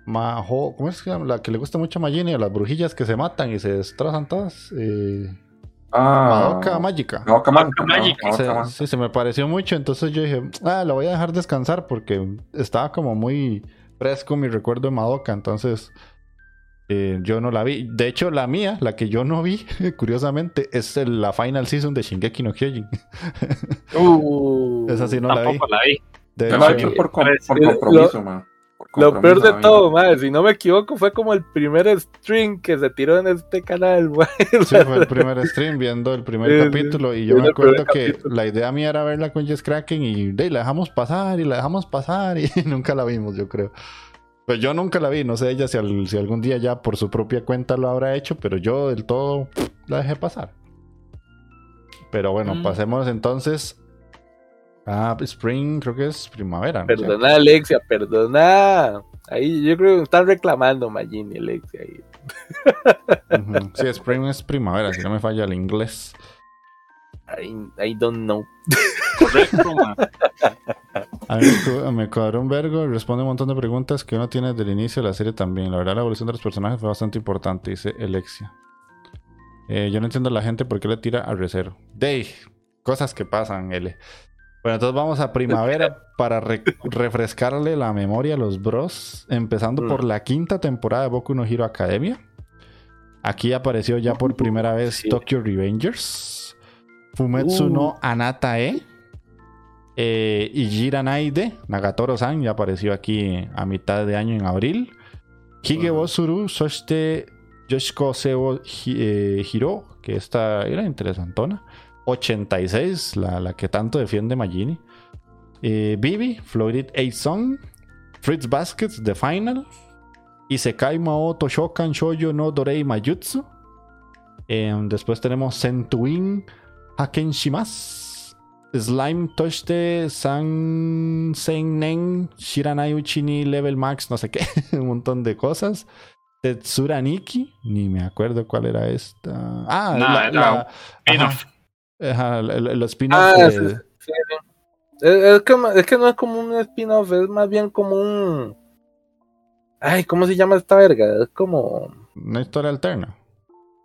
Majo, ¿cómo es que se llama? la que le gusta mucho a Magini? Las brujillas que se matan y se destrozan todas. Eh, Ah, Madoka Mágica. Madoka Mágica. sí, se me pareció mucho, entonces yo dije, ah, la voy a dejar descansar porque estaba como muy fresco mi recuerdo de Madoka, entonces eh, yo no la vi. De hecho, la mía, la que yo no vi, *laughs* curiosamente, es el- la final season de Shingeki no Kyojin. *laughs* Uh, Esa sí no la vi. La vi. De hecho, por, com- por Lo- compromiso, man. Lo peor de todo, madre, si no me equivoco, fue como el primer stream que se tiró en este canal, *laughs* mae. sí, fue el primer stream viendo el primer *laughs* Sí, capítulo y yo me acuerdo que capítulo. la idea mía era verla con Jess Kraken y de, la dejamos pasar y la dejamos pasar *laughs* y nunca la vimos, yo creo. Pues yo nunca la vi, no sé ella si, al- si algún día ya por su propia cuenta lo habrá hecho, pero yo del todo la dejé pasar. Pero bueno, Mm. pasemos entonces a Spring, creo que es primavera. ¿no? Perdona, Alexia, perdona. Ahí yo creo que están reclamando Magini y Alexia. Ahí. Sí, Spring es primavera, si no me falla el inglés. I, I don't know. Correcto, man. A mí me cu- me cuadró un vergo, responde un montón de preguntas que uno tiene desde el inicio de la serie también. La verdad, la evolución de los personajes fue bastante importante, dice Alexia. Eh, yo no entiendo a la gente por qué le tira a Recero. Day, cosas que pasan, L. Bueno, entonces vamos a primavera para re- refrescarle la memoria a los bros. Empezando por la quinta temporada de Boku no Hero Academia. Aquí apareció ya por primera vez Sí. Tokyo Revengers. Fumetsu no Anatae. Eh, Ijira Naide, Nagatoro-san, ya apareció aquí a mitad de año en abril. Hige Suru, Soshite Yoshiko Seo eh, Hiro, que esta era interesantona. 86, la, la que tanto defiende Magini. Eh, Bibi, 8 Song. Fritz Baskets, The Final. Isekai Mao Toshokan Shoujo no Dorei Mayutsu. Em, después tenemos Sentuin Haken Shimasu. Slime Toshite San Seinen Shiranai Uchini Level Max, no sé qué, *laughs* un montón de cosas. Tetsura Nikki, ni me acuerdo cuál era esta. Ah, Nah, la, era la-. Ajá, el, el- spin-off Ah, de- sí, sí, sí. Es, es que, es que no es como un spin-off, es más bien como un. Ay, ¿cómo se llama esta verga? Es como. una historia alterna.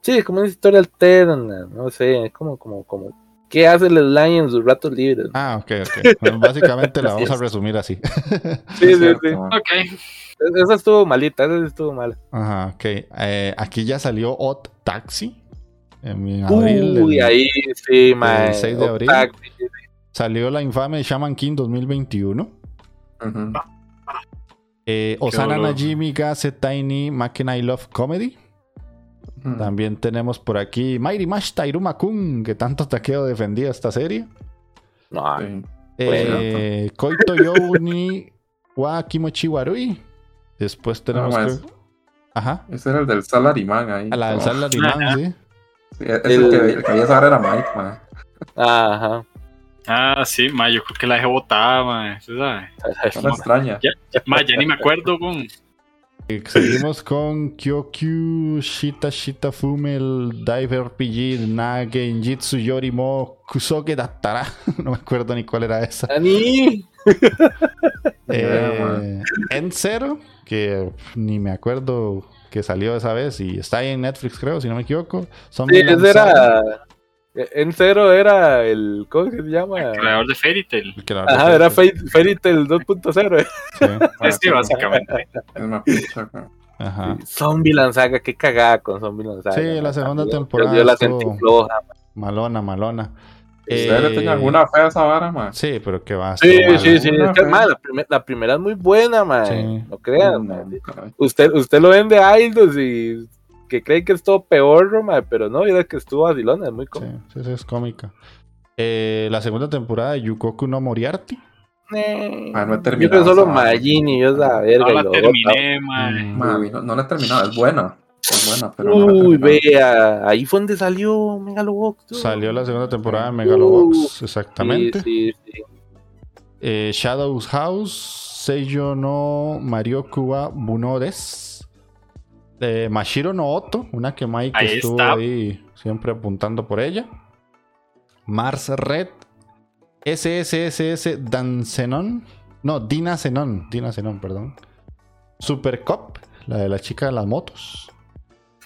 Sí, como una historia alterna, no sé, es como, como, como. ¿Qué hace el slime en sus ratos libres? Ah, ok, ok. Bueno, básicamente la *laughs* vamos a es. resumir así. sí, sí, sí. Ok. Es- Esa estuvo malita, esa estuvo mala. Ajá, ok. Eh, aquí ya salió Odd Taxi. En, abril. Uy, el- ahí sí, mae. 6 de abril. Salió la infame Shaman King 2021. Ujú. Eh, Osana. Najimi ga Tiny Makena I Love Comedy. También tenemos por aquí Mairi Mashita Iruma Kun, que tanto taqueo defendía esta serie. No, Sí. Eh, Koito Youni wa Kimochi Warui. Después tenemos. Ah, que- más. Ajá. Ese era el del Salaryman ahí. A la del Oh, Salaryman, sí. Sí, es el, que, el que había saber era Mike, man. Ajá. Ah, sí, ma, yo creo que la dejé botada, ma. ¿usted sabe? *laughs* No me extraña. Ya, ma, ya ni me acuerdo con. Seguimos con Kyokyu Shita Shita Fumel Dive RPG Na Genjitsu Yorimo Kusoge Dattara. *laughs* No me acuerdo ni cuál era esa. Ani. Eh, *laughs* en Zero, que ni me acuerdo que salió esa vez y está ahí en Netflix, creo, si no me equivoco. Son Sí, ese era. En cero era el. ¿Cómo que se llama? El creador de Fairy Tail. Ajá, era Fairy Fairy Tail 2.0. Es que básicamente. Es una picha. Ajá. Zombie Lanzaga, qué cagada con Zombie Lanzaga. Sí, la segunda temporada Yo, yo la sentí floja. Malona, malona. ¿Ustedes le Eh, tenían alguna fe a esa vara, man? Sí, pero que va. Sí, mal. sí, sí. Es que, mae, la, primer- la primera es muy buena. Sí. No crean, No, caray. Usted, usted lo ven de Idols y que cree que es todo peor, mae, pero no, mira que estuvo vacilona, es muy Sí, cómodo. sí, sí, es cómica. Eh, la segunda temporada de Yukoku no Moriarty. Ah, no he Yo terminado creo solo. Magini, yo esa verga. No la terminé. Man, no, no la he terminado, es buena. Es buena, pero botaba. no la he Uy, vea, ahí fue donde salió Megalobox. tú. Salió la segunda temporada de Megalobox, Uh, exactamente. Sí, sí, sí. Eh, Shadow's House, Seiyo no Marioku wa Bunores. Eh, Mashiro no Oto, una que Mike Ahí estuvo está. ahí siempre apuntando por ella. Mars Red, SSSS Dancenon, no, Dina Zenon, Dina Zenon, perdón. Super Cop, la de la chica de las motos.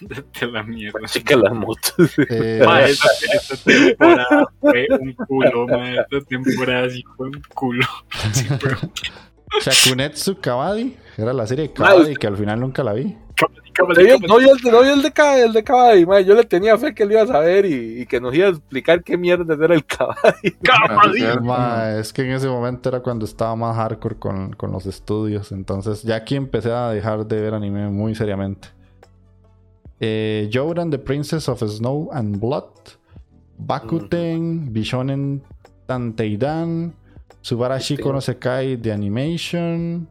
*laughs* De la mierda. Chica las motos. Eh, Mae, esta, esta temporada fue un culo, mae. Esta temporada sí fue un culo. *laughs* Sí Shakunetsu Kabadi, era la serie de Kabadi que al final nunca la vi. No, yo, no, yo el, de- no, yo el de el de Cabay, mae, yo le tenía fe que lo iba a saber y, y que nos iba a explicar qué mierda era el Cabadí. *laughs* cierto. Ma, es que en ese momento era cuando estaba más hardcore con, con los estudios. Entonces ya aquí empecé a dejar de ver anime muy seriamente. Eh, Jouran, The Princess of Snow and Blood. Bakuten, Bishonen Tanteidan. Subarashi Este. no Sekai de Animation.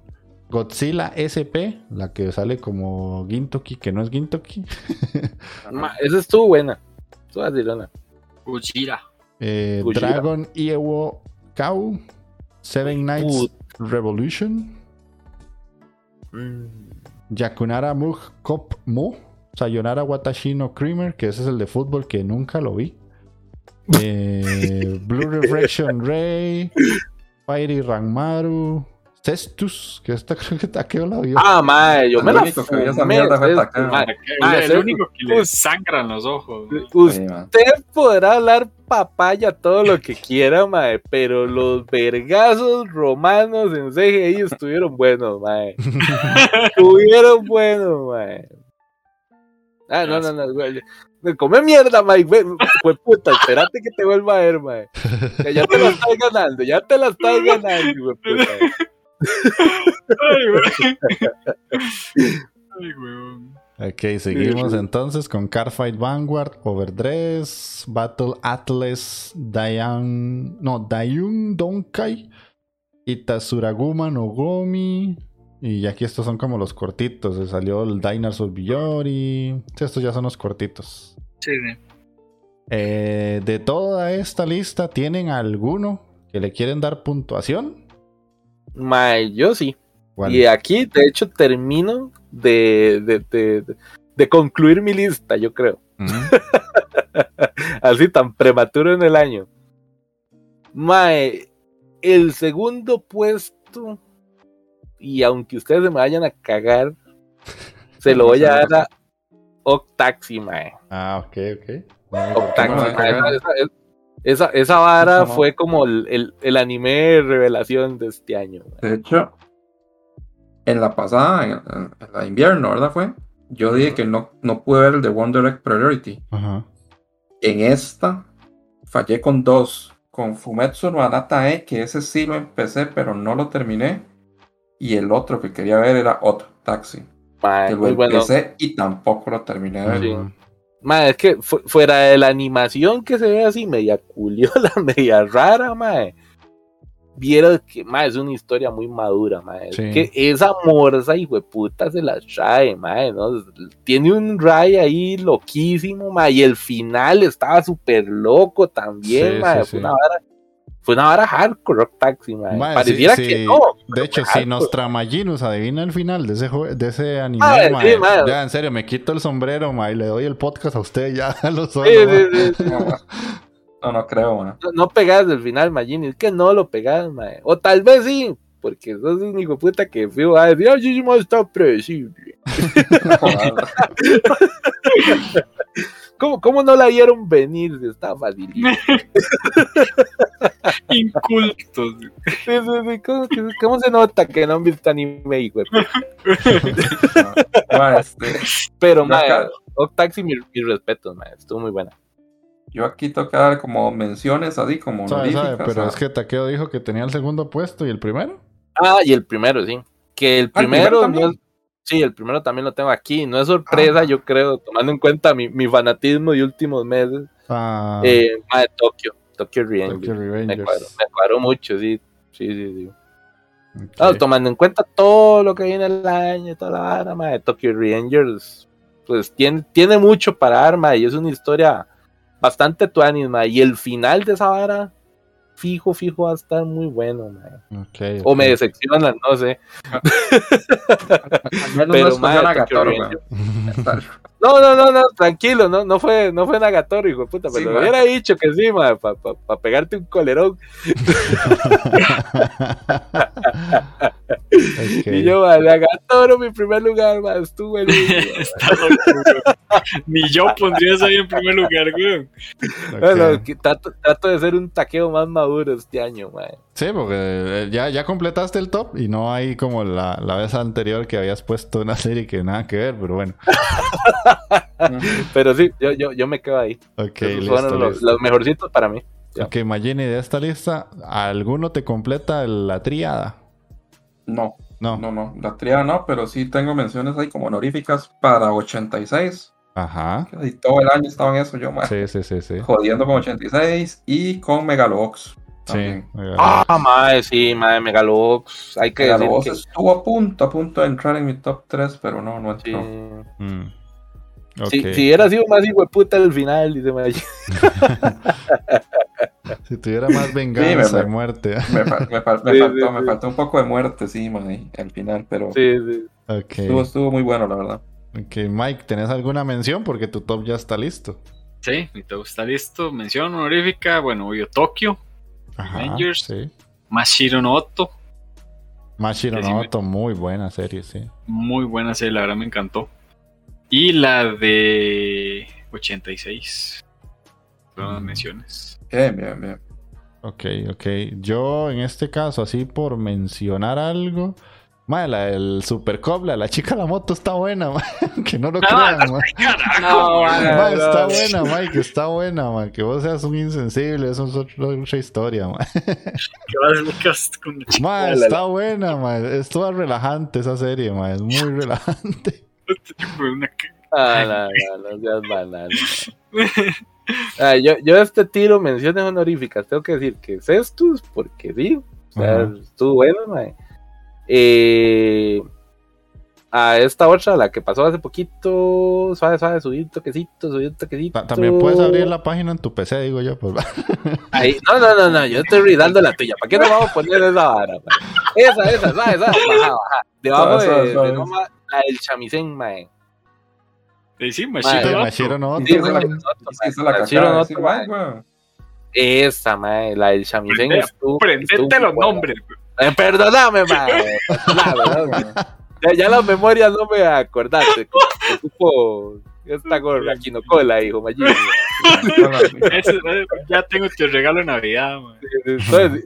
Godzilla SP, la que sale como Gintoki, que no es Gintoki. *laughs* Ma, esa estuvo buena. Estuvo vacilona. Ujira. Eh, Gojira. Dragon Ewo Cow. Seven Nights Revolution. Mm. Yakunara Mug Cop Mo. Sayonara Watashi no Creamer, que ese es el de fútbol que nunca lo vi. *laughs* Eh, Blue Reflection Ray. Fairy Ranmaru. Cestus, que esta *laughs* creo que Takeo la vio. Ah, mae, yo El me la único que esa mierda fue Ah, el único que le sangran los ojos. Usted podrá hablar papaya todo lo que quiera, mae, pero los vergazos romanos en CGI estuvieron buenos, mae. *laughs* estuvieron buenos, mae. Ah, no, no, no, güey. Me come mierda. Fue, fue puta, espérate que te vuelva a ver, mae. Ya, ya te la *laughs* estás ganando, ya te la estás ganando, güey, puta. *laughs* Ay, güey. Ay, weón. Ok, seguimos entonces con Carfight Vanguard, Overdress, Battle Atlas, Dayan. No, Dayun Donkai, Itasuraguma Nogomi. Y aquí estos son como los cortitos. Se salió el Dinosaur Biyori. Sí, estos ya son los cortitos. Sí. Eh, de toda esta lista, ¿tienen alguno que le quieren dar puntuación? Mae, yo sí. ¿Cuál? Y aquí, de hecho, termino de, de, de- de- de concluir mi lista, yo creo. *laughs* Así tan prematuro en el año. Mae, el segundo puesto, y aunque ustedes se me vayan a cagar, *laughs* se lo voy a dar a Octaxi, mae. Ah, ok, ok. Octaxi, mae. cagar? Esa, esa- esa- vara no. fue como el, el- el anime revelación de este año. mae. De hecho, en la pasada, en, en- en la invierno, ¿verdad? Fue. Yo dije que no, no pude ver el de Wonder Egg Priority. Ajá. En esta, fallé con dos. Con Fumetsu no Anata E, que ese sí lo empecé, pero no lo terminé. Y el otro que quería ver era otro, Taxi. Mae, Que lo bueno. empecé y tampoco lo terminé de ver. Sí. Es que fu- fuera de la animación que se ve así media culiola, *laughs* media rara, mae. Vieron que, mae, es una historia muy madura, mae. Es que esa morsa, hijo de puta, se la trae, mae, ¿no? Tiene un ray ahí loquísimo, mae, y el final estaba súper loco también, Sí, fue, sí. Una vara, fue una vara hardcore, Rock Taxi. Mae, Pareciera sí, que sí. no. De hecho, Hardcore. si Nostramaginus adivina el final de ese, de ese anime, Ah, sí, ya en serio, me quito el sombrero, y le doy el podcast a usted ya *laughs* lo sí. No, no, creo, *laughs* man. No, no pegas el final, Magini, es que no lo pegas, mae. O tal vez sí, porque sos un hijo puta que fui a decir, ay, sí, está predecible. ¿Cómo, ¿Cómo no la vieron venir? si Está fácil. Sí, Incultos. sí, sí, ¿Cómo, cómo se nota que no han visto anime, hijo de puta? Ma, este, Pero, acá- Octaxi, mis mis respetos, mae, estuvo muy buena. Yo aquí toca dar como menciones así como Sabe, sabe, pero a- es que Takeo dijo que tenía el segundo puesto y el primero. Ah, y el primero, sí. Que el Ah, ¿el primero primero, no es- sí, el primero también lo tengo aquí. No es sorpresa, Ah. yo creo, tomando en cuenta mi, mi fanatismo de últimos meses. Ah, Eh, ma, de Tokio, Tokyo Revengers. Tokyo Me cuadró mucho, sí. Sí, sí, sí. Claro, tomando en cuenta todo lo que viene el año, y toda la vara, de Tokyo Revengers, pues tiene, tiene mucho para dar, ma, y es una historia bastante tuanis, ma, y el final de esa vara, fijo, fijo, va a estar muy bueno, ma. Ok, O me decepcionan, no sé. *laughs* Al menos Pero, no mae, Nagatoro, Tokyo weón. No, no, no, no, tranquilo, no, no fue, no fue Nagatoro, hijo de puta, Sí, pero ma. hubiera dicho que sí, para pegarte un colerón. Ok. Y yo, ma, Nagatoro, mi primer lugar, ma, estuvo weón. Ni yo pondría eso ahí en primer lugar. Ok. Bueno, trato, trato de ser un taqueo más maduro este año, ma. Sí, porque eh, ya, ya completaste el top y no hay como la, la vez anterior que habías puesto una *laughs* serie que nada que ver, pero bueno. *laughs* Pero sí, yo, yo, yo me quedo ahí. Ok, Esos listo, fueron los, listo. los mejorcitos para mí. ya. Ok, Magini, de esta lista, ¿alguno te completa la tríada? No, No. no, no. La tríada no, pero sí tengo menciones ahí como honoríficas para 86. Ajá. ahí todo el año estaba en eso yo, mae. Sí, sí, sí, sí. Jodiendo con 86 y con Megalobox. Sí. También. Ah, madre, sí, madre, Megalobox. Hay que decir Megalobox que. estuvo a punto, a punto de entrar en mi top 3, pero no, no Sí. entró. Mm. Si, Ok. si hubiera sido más hijo de puta el final, dice. *laughs* Si tuviera más venganza me- y muerte. *laughs* Me, me me *laughs* Sí, faltó, sí, me sí. faltó un poco de muerte, sí, mae, al final, pero Sí, sí. Estuvo, estuvo muy bueno, la verdad. Ok, Mike, ¿tenés alguna mención? Porque tu top ya está listo. Sí, mi top está listo. Mención honorífica, bueno, obvio Tokio, Ajá. Avengers. Sí. Mashiro no Oto, Mashiro no Oto, muy buena serie, sí. muy buena serie, la verdad me encantó. Y la de 86. Fueron las Mm. menciones. Bien, bien, bien. Ok, ok. Yo, en este caso, así por mencionar algo. Madre, la del Super la chica de la moto está buena, ma, *laughs* que no lo No, crean, no, ma. Carajo, No. Ma, está buena, Mike, está buena, ma. Que vos seas un insensible, eso es otra, otra historia, ma. *laughs* Que vas a Lucas con la chica. Ma, está buena, ma. Es toda relajante esa serie, ma. Es muy relajante. *laughs* Ah, no, no, no seas banal. no. Ah, yo, yo este tiro menciones honoríficas, tengo que decir que es estos, porque sí, o sea, Ajá. estuvo bueno, mae. Eh, a esta otra, la que pasó hace poquito, suave, suave, subí un toquecito, subí un toquecito. Ta- También puedes abrir la página en tu PC, digo yo, pues. va. *laughs* Ahí, no, no, no, no, yo estoy ridando la tuya. ¿Para qué no vamos a poner esa vara? Esa, esa, esa, esa, baja, baja. Debajo Suave, de, suave. de la del chamicén, mae. Sí, Sí, no esa mae, la del estuvo. Prendete los nombres. güey. Eh, perdóname, mae. Ya, ya la memoria no me acordate. *laughs* Ocupo esta gorra, quinocola, hijo, Maggi. *laughs* Ese, eh, ya tengo tu regalo de Navidad, man. Entonces,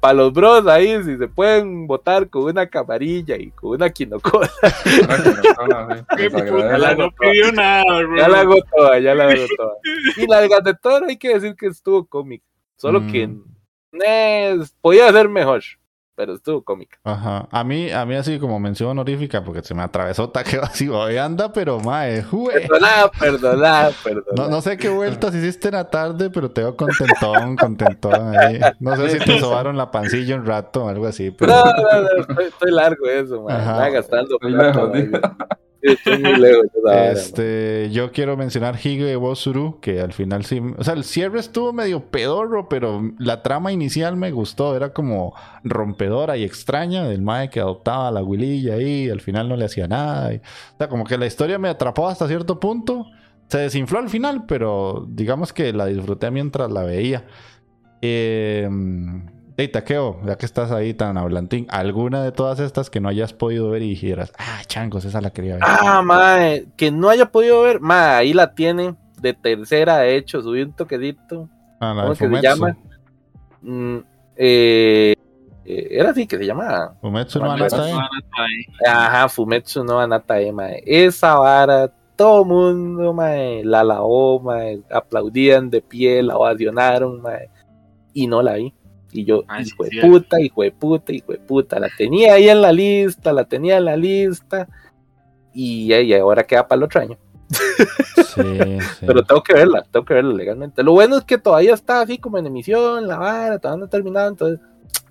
para los bros ahí, si se pueden votar con una camarilla y con una quinocola, *laughs* la no pidió nada, bro. ya la hago toda, ya la hago toda. Y la del de toro hay que decir que estuvo cómica. Solo Mm. que eh, podía ser mejor, pero estuvo cómica. Ajá. A mí, a mí así como mención honorífica, porque se me atravesó Takeo así, hoy anda, pero mae, jue. Perdona, perdona, perdona. No, no sé qué vueltas hiciste en la tarde, pero te veo contentón, contentón ahí. No sé si te sobaron la pancilla un rato o algo así, pero... No, no, no, estoy, estoy largo eso, man. Ajá. Estaba gastando. Estoy Estoy muy lejos. Este, yo quiero mencionar Hige Bosuru, que al final sí, o sea, el cierre estuvo medio pedorro, pero la trama inicial me gustó, era como rompedora y extraña del mae que adoptaba a la Willilla ahí, y al final no le hacía nada, y- o sea, como que la historia me atrapó hasta cierto punto, se desinfló al final, pero digamos que la disfruté mientras la veía. Eh, hey, Takeo, ya que estás ahí tan hablantín, ¿alguna de todas estas que no hayas podido ver y dijeras, ah, changos, esa la quería ver? Ah, mae, que no haya podido ver, mae, ahí la tiene, de tercera, de hecho, subí un toquecito. Ah, la ¿Cómo de que se llama? Mm, eh, eh, era así que se llama. Fumetsu no Bueno, Anata. Ah, ahí. Ajá, Fumetsu no Anata, eh, mae. Esa vara, todo mundo, mae, la lavó, mae, aplaudían de pie, la ovacionaron, mae, y no la vi. Y yo, Ah, hijo de puta, hijo de puta, hijo de puta, la tenía ahí en la lista, la tenía en la lista, y, y ahora queda para el otro año. Sí, *laughs* sí. Pero tengo que verla, tengo que verla legalmente. Lo bueno es que todavía está así como en emisión, la vara, todavía no ha terminado, entonces,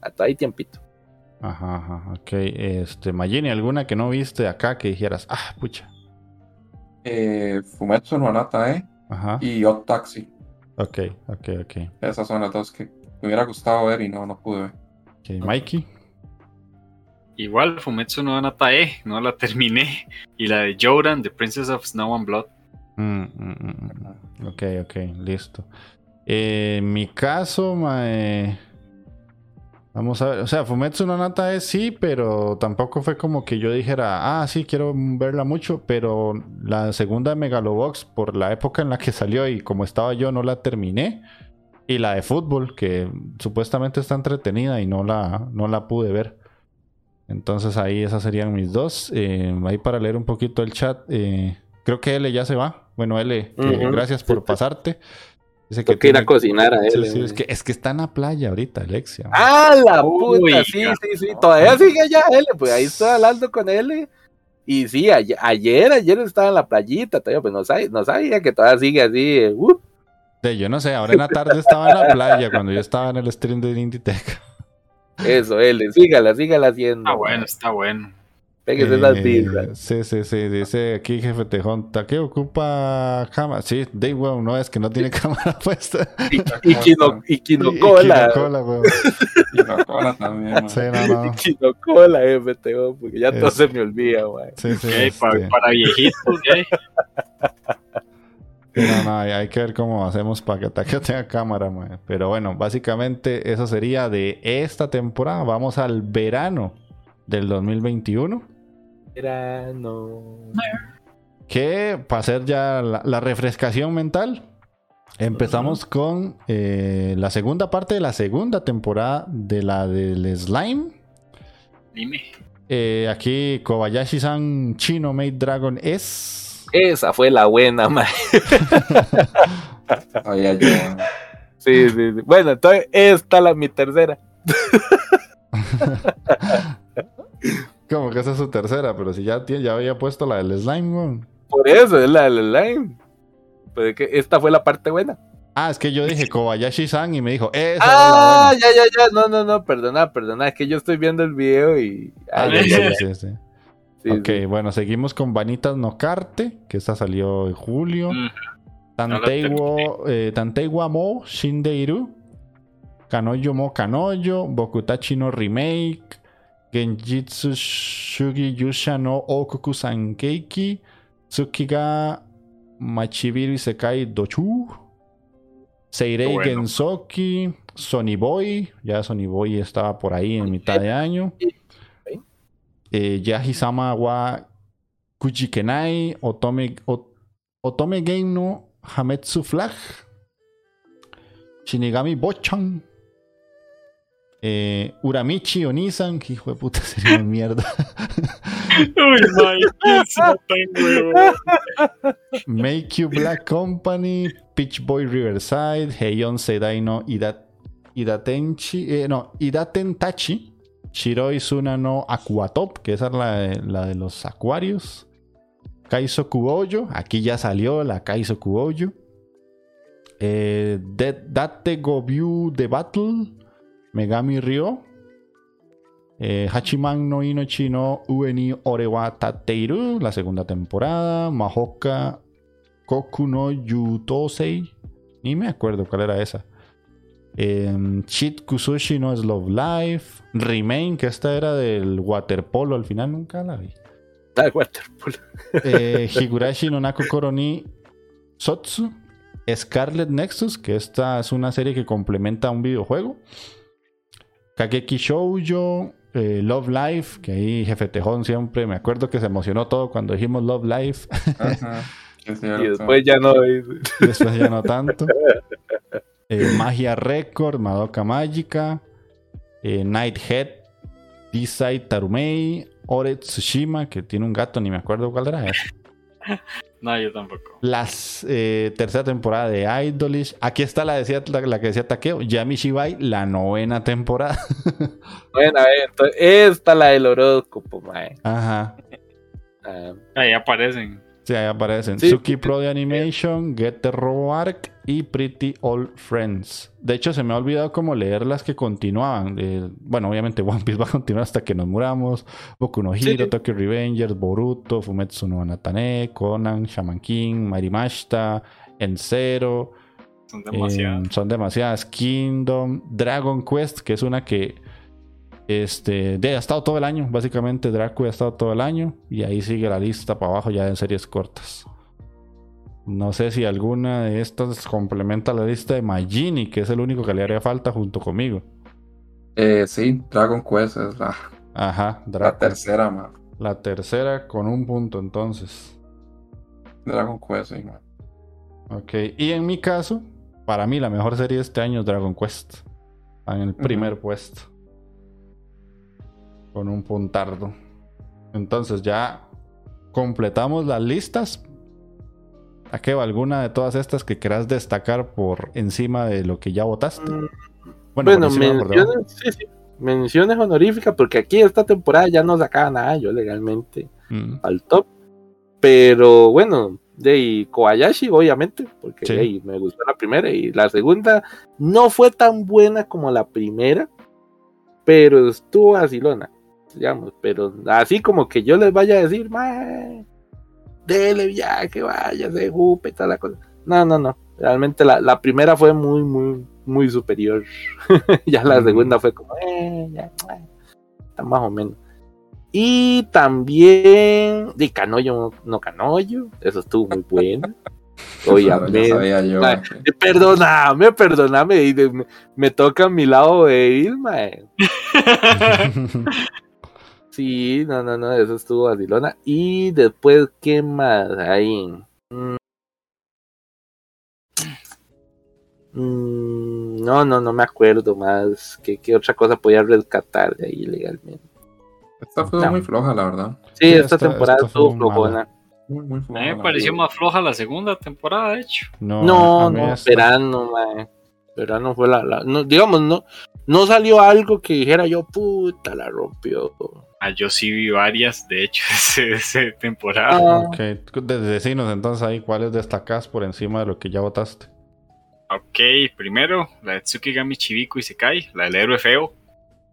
hasta ahí tiempito. Ajá, ajá, ok. Este, Mayini, ¿alguna que no viste acá que dijeras, ah, pucha? Eh, Fumetsu no Anata, ¿eh? Ajá. Y Odd Taxi. Ok, ok, ok. Esas son las dos que me hubiera gustado ver y no, no pude ver. Ok, Mikey. Igual, Fumetsu no Anatae, no la terminé. Y la de Joran, The Princess of Snow and Blood. Mm, mm, mm, mm. Ok, ok, listo. Eh, en mi caso, mae, Vamos a ver, o sea, Fumetsu no Nata es sí, pero tampoco fue como que yo dijera, ah, sí, quiero verla mucho, pero la segunda de Megalobox, por la época en la que salió y como estaba yo, no la terminé. Y la de fútbol, que supuestamente está entretenida y no la, no la pude ver. Entonces ahí esas serían mis dos. Eh, ahí para leer un poquito el chat, eh, creo que L ya se va. Bueno, L, Ujú. gracias por pasarte. Dice Tengo que ir a cocinar a él. Sí, sí, eh. es, que, es que está en la playa ahorita, Alexia. ¡Ah, la Uy, puta! Sí, sí, sí. Todavía sigue allá él. Pues ahí estoy hablando con él. Y sí, ayer, ayer, ayer estaba en la playita. Todavía, pues no sabía, no sabía que todavía sigue así. eh, uh. Sí, yo no sé, ahora en la tarde estaba en la playa cuando yo estaba en el stream de Inditech. Eso, él. Sígala, sígala haciendo. Está bueno, está bueno. Pégase esas. Eh, sí, sí, sí, dice aquí jefe Tejón, ¿qué ocupa cámara? Sí, Day weón, no es que no tiene *laughs* cámara puesta. Y, y, Kino, y Y- y Kinocola. Kinocola, weón. También, man. Sí, no, no. Y Kinocola, FTO, porque ya todo Es- se me olvida, güey. Sí, sí, Ok, para, para viejitos, ¿eh? Sí, no, no, hay, hay que ver cómo hacemos para que Takeo *laughs* tenga cámara, mae. Pero bueno, básicamente eso sería de esta temporada. Vamos al verano del 2021. Verano. Que para hacer ya la, la refrescación mental, empezamos con eh, la segunda parte de la segunda temporada de la del Slime. Dime. Eh, aquí Kobayashi-san Chino Made Dragon es. Esa fue la buena, man. Sabía yo. Sí, sí, sí. Bueno, entonces esta es la, mi tercera. Como que esa es su tercera, pero si ya, tiene- ya había puesto la del Slime, weón. Por eso es la del slime. Pues es que esta fue la parte buena. Ah, es que yo dije Kobayashi-san y me dijo, esa Ah, la ya, ya, ya. No, no, no, perdona, perdona. Es que yo estoy viendo el video y. buena. Ah, Ay, ya, ya, sí. Sí, ok, sí. bueno, seguimos con Vanitas no Carte, que esta salió en julio. Mm, Tanteiwo, eh, Tanteiwa Mo Shindeiru, Kanoyo Mo Kanoyo, Bokutachi no Remake, Genjitsu Shugi Yusha no Okuku Sankeiki, Tsukiga Machibiru Isekai Dochu, Seirei bueno. Gensoki, Sony Boy, ya Sony Boy estaba por ahí en mitad de año. Eh, Yahisama wa Kujikenai, Otome, Otome Game no Hametsu Flag, Shinigami Bochan, eh, Uramichi Onisan, que hijo de puta *laughs* sería una mierda. Uy, Mike, huevo. Make You Black Company, Peach Boy Riverside, Heion Seidai no Ida, Idatenchi, eh, no, Idaten Tachi, Shiroi Suna no Aquatop, que esa es la, de- la de los acuarios. Kaiso Kuoyo, aquí ya salió la Kaiso Kuoyo. Eh, De- Date Gobyu The Battle, Megami Ryo. Eh, Hachiman no Inochi no Ueni Orewa Tateiru, la segunda temporada. Mahoka Koku no Yutosei. Ni me acuerdo cuál era esa. Shit Kusushi no es Love Life. Remain, que esta era del waterpolo. Al final nunca la vi. Ah, waterpolo. *laughs* Eh, Higurashi no Naku Koroni Sotsu. Scarlet Nexus, que esta es una serie que complementa a un videojuego. Kageki Shoujo. eh, Love Life, que ahí Jefe Tejón siempre me acuerdo que se emocionó todo cuando dijimos Love Life. Ajá. Y después ya no. dice. Después ya no tanto. *laughs* Eh, Magia Record, Madoka Mágica, eh, Nighthead, D-Side Tarumei, Ore Tsushima, que tiene un gato, ni me acuerdo cuál era ese. *laughs* No, yo tampoco. La eh, tercera temporada de Idolish. Aquí está la, decía, la, la que decía Takeo. Yami Shibai, la novena temporada. *laughs* Bueno, a ver, entonces, esta la del horóscopo, mae. Ajá. Ah, Ahí aparecen. Sí, ahí aparecen. Sí. Suki Pro de Animation, Get the Robo Arc y Pretty Old Friends. De hecho, se me ha olvidado como leer las que continuaban. Eh, bueno, obviamente One Piece *laughs* va a continuar hasta que nos muramos. Boku no Hero, Sí. Tokyo Revengers, Boruto, Fumetsu no Natane, Conan, Shaman King, Marimashita, Enzero. Son demasiadas. Eh, son demasiadas. Kingdom, Dragon Quest, que es una que este, de, ha estado todo el año. Básicamente, Draco ha estado todo el año. Y ahí sigue la lista para abajo ya en series cortas. No sé si alguna de estas complementa la lista de Magini, que es el único que le haría falta junto conmigo. Eh, sí, Dragon Quest es la, Ajá, la tercera, man. La tercera con un punto, entonces. Dragon Quest, sí, man. Ok, y en mi caso, para mí la mejor serie de este año es Dragon Quest. En el primer puesto. Con un puntardo. Entonces ya completamos las listas. ¿A qué va alguna de todas estas que quieras destacar por encima de lo que ya votaste? Mm, Bueno, Bueno, menciones, sí, sí. menciones honoríficas, porque aquí esta temporada ya no sacaba nada yo legalmente Mm, al top. Pero bueno, de Kobayashi, obviamente, porque Sí. me gustó la primera y la segunda no fue tan buena como la primera, pero estuvo asilona, digamos. Pero así como que yo les vaya a decir, "Mae, dele ya, que vaya, se jupe, tal la cosa. No, no, no. Realmente la, la primera fue muy, muy, muy superior. *laughs* ya la Ujú. segunda fue como, eh, ya, eh, está más o menos. Y también de Canoyo, no Canoyo, eso estuvo muy bueno. *laughs* Ya Obviamente. sabía yo. Ay, Eh, Perdóname, perdóname, y de- me, me toca mi lado débil, mae. *laughs* Sí, no, no, no, eso estuvo vacilona. Y después, ¿qué más hay? Mm. Mm, no, no, no me acuerdo más. ¿Qué, qué otra cosa podía rescatar de ahí legalmente? Esta fue No. muy floja, la verdad. Sí, Sí, esta, esta- temporada esta estuvo mala. flojona. Muy, muy A mí me pareció más floja la segunda temporada, de hecho. No, No, esta- verano, mae. Verano fue la, la- no, digamos, no, no salió algo que dijera yo, puta, la rompió. Ah, yo sí vi varias, de hecho, *laughs* ese, ese temporada. Ah, Ok, de- decinos entonces ahí cuáles destacás por encima de lo que ya votaste. Ok, primero, la de Tsukigami Chibiku y Sekai, la del héroe feo.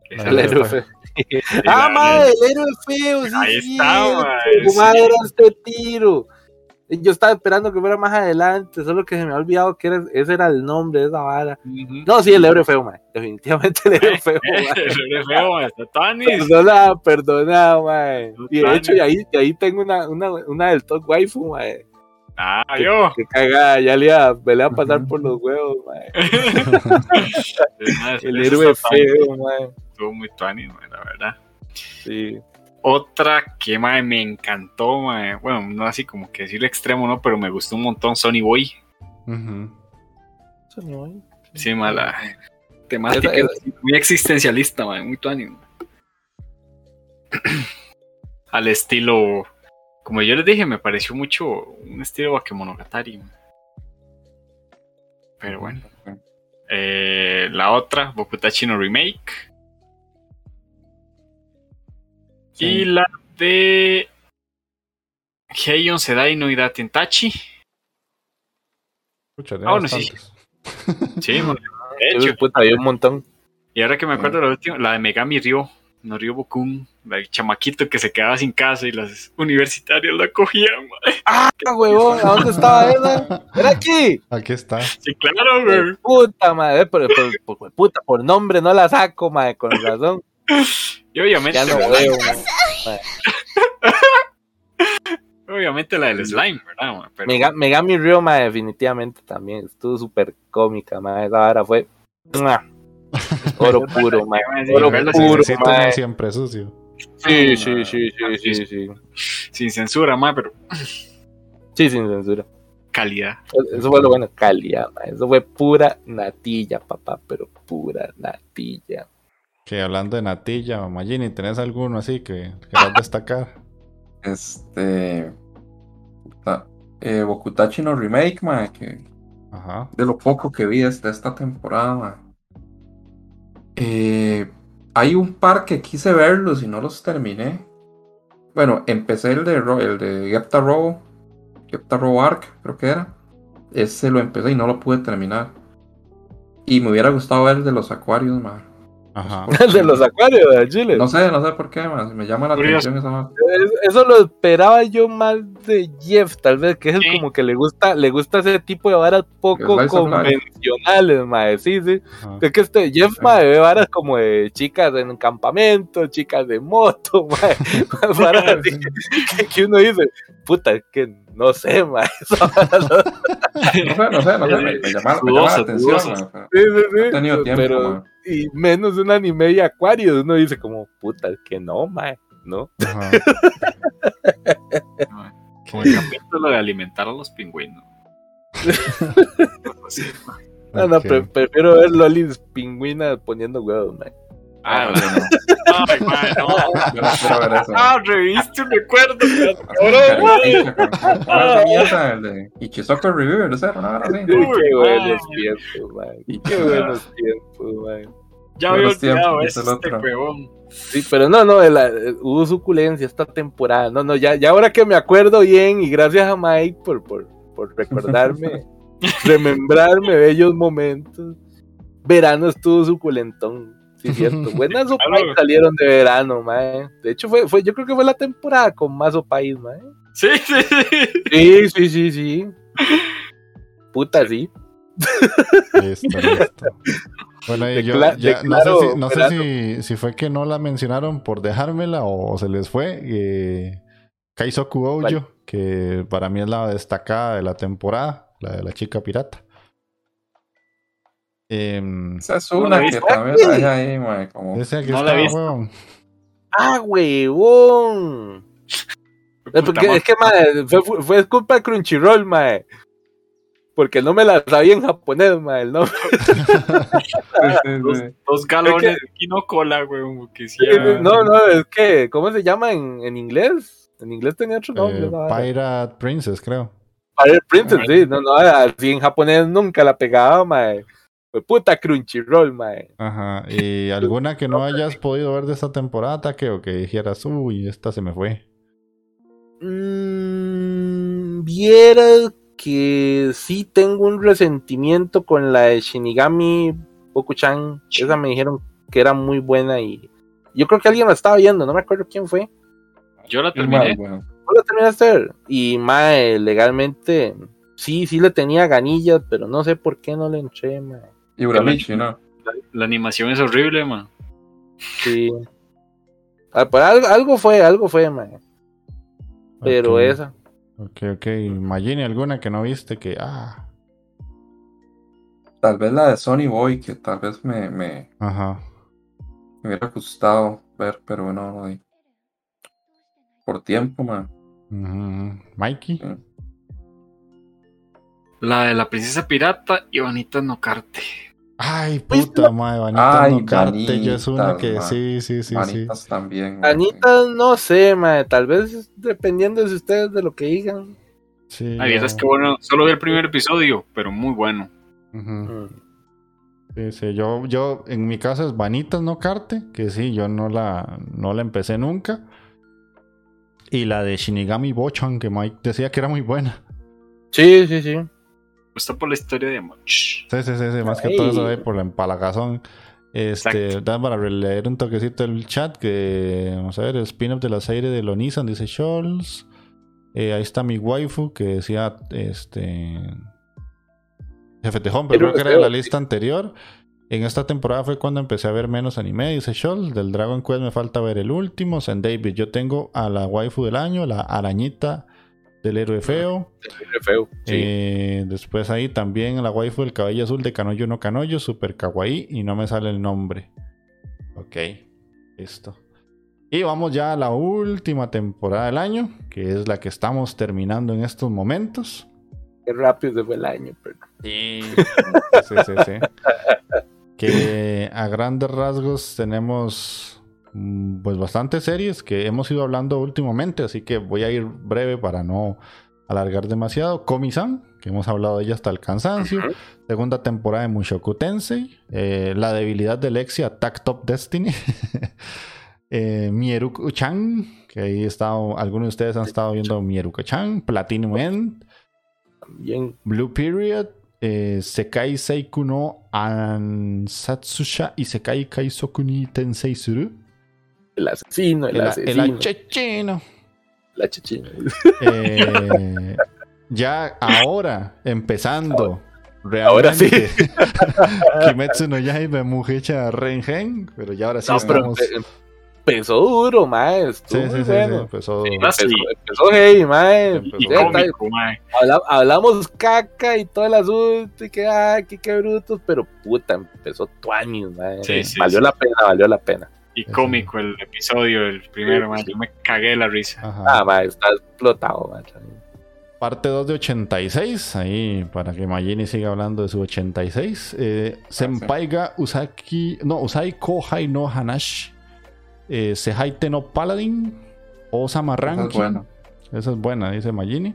Esa La el del héroe feo. *laughs* Ah, madre, el héroe feo, sí. Ahí es está, cierto, mae, ¿Cómo sí. era este tiro? Yo estaba esperando que fuera más adelante, solo que se me ha olvidado que era- ese era el nombre de esa vara. No, sí, el héroe feo, man. Definitivamente el héroe feo, *laughs* mae. el héroe feo, está Tanis. Perdona, perdona, mae. Y de hecho, y ahí, y ahí tengo una, una, una del top waifu, mae. Ah, yo. Que cagada, ya le iba, me le iba a pasar por los huevos. Mae, *laughs* El héroe feo, mae. Estuvo muy Tanis, mae, la verdad. Sí. Otra que mae, me encantó, mae. bueno, no así como que decir extremo, ¿no? Pero me gustó un montón Sony Boy. Eso no hay. Sí, mala. Temática Esa- muy existencialista, mae, muy Tanis. *clears throat* Al estilo, como yo les dije, me pareció mucho un estilo Bakemonogatari. Pero bueno. Eh, la otra, Bokutachi no Remake. Y la de Heion Sedai no Idaten Tachi. Ah, bueno, sí. *laughs* Sí, de hecho. puta, había un montón. Y ahora que me acuerdo la última, la de Megami Ryo, no Ryo Bokun, la del chamaquito que se quedaba sin casa y las universitarias la cogían. man. ¡Ah, huevón! ¿A dónde estaba esa? ¡Era aquí! Aquí está. Sí, claro, güey. Puta madre, pero por, por- puta, por nombre no la saco, madre, con razón. Y obviamente, Ya ¿verdad? veo, *laughs* obviamente la del slime, ¿verdad? man? Pero, Mega- Megami Ryo, definitivamente también. Estuvo súper cómica, madre. Esa vara fue. *laughs* Oro puro, madre. Sí, Oro puro, madre. siempre sucio. Sí, sí, sí, sí, sí, sí. sin censura, más, pero *clears throat* Sí, sin censura. calidad. Eso fue lo bueno, calidad, madre. Eso fue pura natilla, papá, pero pura natilla. Que hablando de natilla, Magini, ¿tenés alguno así que quieras destacar? Este. eh, Bokutachi no Remake, mae, que Ajá. de lo poco que vi de esta temporada. Eh, hay un par que quise verlos y no los terminé. Bueno, empecé el de, el de Gepta Robo, Gepta Robo Arc, creo que era. Ese lo empecé y no lo pude terminar. Y me hubiera gustado ver el de los acuarios, mae. Ajá. *laughs* El de los acuarios de Chile. No sé, no sé por qué, Me llama la Curioso. atención esa. Es- Eso lo esperaba yo más de Jeff, tal vez, que es el Sí. como que le gusta, le gusta ese tipo de varas poco convencionales, mae. Sí, sí. Ajá. Es que este Jeff, Sí. mae, ve varas como de chicas en campamento, chicas de moto, *laughs* mae. Varas así que, que uno dice, puta, es que no sé, *laughs* vara no- No sé, no sé, no sé. Me, me llama, me llama la atención, Sí, sí, sí. No he tenido tiempo, Pero. Y menos un anime de acuario, uno dice como, puta, que no, mae, ¿no? Ajá. *laughs* Como el capítulo de alimentar a los pingüinos. No, *laughs* no, Ok. pre- prefiero ver lolis pingüinas poniendo huevos, mae. Ah, yo no. Ay, mae, no. Yo no quiero ver eso. Ah, reviste un recuerdo. Cabrón, de Ichizoku Reviewer, ¿no sé? Una hora así. Qué buenos tiempos, mae. Y- Qué buenos tiempos, mae. Ya había olvidado eso, este otro. huevón. Sí, pero no, no, el- el- hubo suculencia esta temporada. No, no, ya, ya ahora que me acuerdo bien y gracias a Mike por, por, por recordarme, *laughs* remembrarme bellos momentos. Verano estuvo suculentón, sí, cierto. *laughs* Buenas opais salieron de verano, mae. De hecho, fue, fue, yo creo que fue la temporada con más opais, mae. Sí, sí, sí. Sí, sí, sí, sí. Puta, sí. Listo, listo. Bueno, y yo ya, no sé, si, no sé verano. si, si fue que no la mencionaron por dejármela o se les fue. Eh, Kaizoku Oujo, que para mí es la destacada de la temporada, la de la chica pirata. Em, Esa es una la que también la dejé ahí, mae, como... esa que No la visto. huevón. ¡Ah, huevón! Es, porque- es que, mae, fue, culpa de Crunchyroll, mae. Porque no me la sabía en japonés, mae. el nombre. *laughs* Dos, sí. dos galones de quino cola, güey. Que sí, ah. No, no, es que, ¿cómo se llama en, en inglés? En inglés tenía otro nombre. Eh, esa vara. Pirate Princess, creo. Pirate Princess, sí. No, no, así en japonés nunca la pegaba, mae. Fue puta Crunchyroll, mae. Ajá. *laughs* ¿Y alguna que no hayas podido ver de esta temporada, Take, o que dijeras, uy, esta se me fue? Mm, Vieras que sí tengo un resentimiento con la de Shinigami Boku-chan. Esa me dijeron que era muy buena y yo creo que alguien la estaba viendo, no me acuerdo quién fue. Yo la terminé. weón. ¿No la ver? Y mae, legalmente sí, sí le tenía ganillas, pero no sé por qué no le entré, mae. Y Uramichi, ¿no? La, la animación es horrible, man. Sí. Ah, algo, algo fue, algo fue, mae. Pero esa. Ok, ok. Imagine alguna que no viste que, ah, Tal vez la de Sony Boy, que tal vez me, me, ajá. me hubiera gustado ver, pero no, no di. Por tiempo, man. Ujú. Mikey. La de la princesa pirata y Vanita Nocarte. Ay, puta madre, Vanita Ay, no Carte, ya es una Vanitas, que sí, sí, sí, sí. Manitas también. man, Anita, no sé, mae. Tal vez dependiendo de ustedes de lo que digan. sí Ay, yo- es que bueno, solo vi el primer episodio, pero muy bueno. Mm. Sí, sí, yo, yo, en mi caso es Vanitas no Carte, que sí, yo no la, no la empecé nunca. Y la de Shinigami Bochan, que Mike decía que era muy buena. Sí, sí, sí. Está por la historia de Moch. Sí, sí, sí, sí, más que todo eso de por la empalagazón. Este, Exacto. da para leer un toquecito el chat que, vamos a ver, el spin-off de la serie de Lonisan, dice Scholz. Eh, ahí está mi waifu que decía, este... Jefe Tejón, pero Pero, creo que era de la lista anterior. En esta temporada fue cuando empecé a ver menos anime, dice Scholz. Del Dragon Quest me falta ver el último, San David. Yo tengo a la waifu del año, la arañita del héroe feo. Feo. Sí. Eh, después ahí también la waifu del cabello azul de Kanoyo no Kanoyo, super kawaii y no me sale el nombre. Ok, listo. Y vamos ya a la última temporada del año, que es la que estamos terminando en estos momentos. Qué rápido se fue el año, pero. Sí, sí, sí, sí. *laughs* Que a grandes rasgos tenemos pues bastantes series que hemos ido hablando últimamente, así que voy a ir breve para no alargar demasiado. Komi-san, que hemos hablado de ella hasta el cansancio. Segunda temporada de Mushoku Tensei. Eh, la debilidad de Lexi, Attack Top Destiny. *laughs* eh, Mieruko-chan, que ahí está, algunos de ustedes han estado viendo Mieruko-chan. Platinum End. También. Blue Period. eh, Sekai Seiku no Ansatsusha y Sekai Kaisoku ni Tensei Suru. El asesino, el, El, el asesino. achechino. la chichina. Eh, ya ahora, empezando. Ahora sí. realmente, *laughs* Kimetsu no Yaiba Mujecha Rengen, pero ya ahora sí No, pero estamos. empe- empezó duro, mae. Sí, sí, sí, sí, bueno. empezó- Sí, más- Empezó, Sí. empezó heavy, mae. Empezó Y Ya cómico, mae. habla- hablamos caca y todo el asunto y que, ay, que qué brutos, pero puta, empezó tuanis, mae. Sí, sí, valió sí. la pena, valió la pena. Y cómico el episodio, el primero, mae. Yo me cagué de la risa. Ajá. Ah, mae, está explotado. Parte 2 de 86, ahí para que Magini siga hablando de su 86. Eh, Senpaiga Usaki, no, Usai Kohai no Hanashi. Eh, Sehaite no Paladin. Osama Eso es Ranking. bueno. Esa es buena, dice Magini.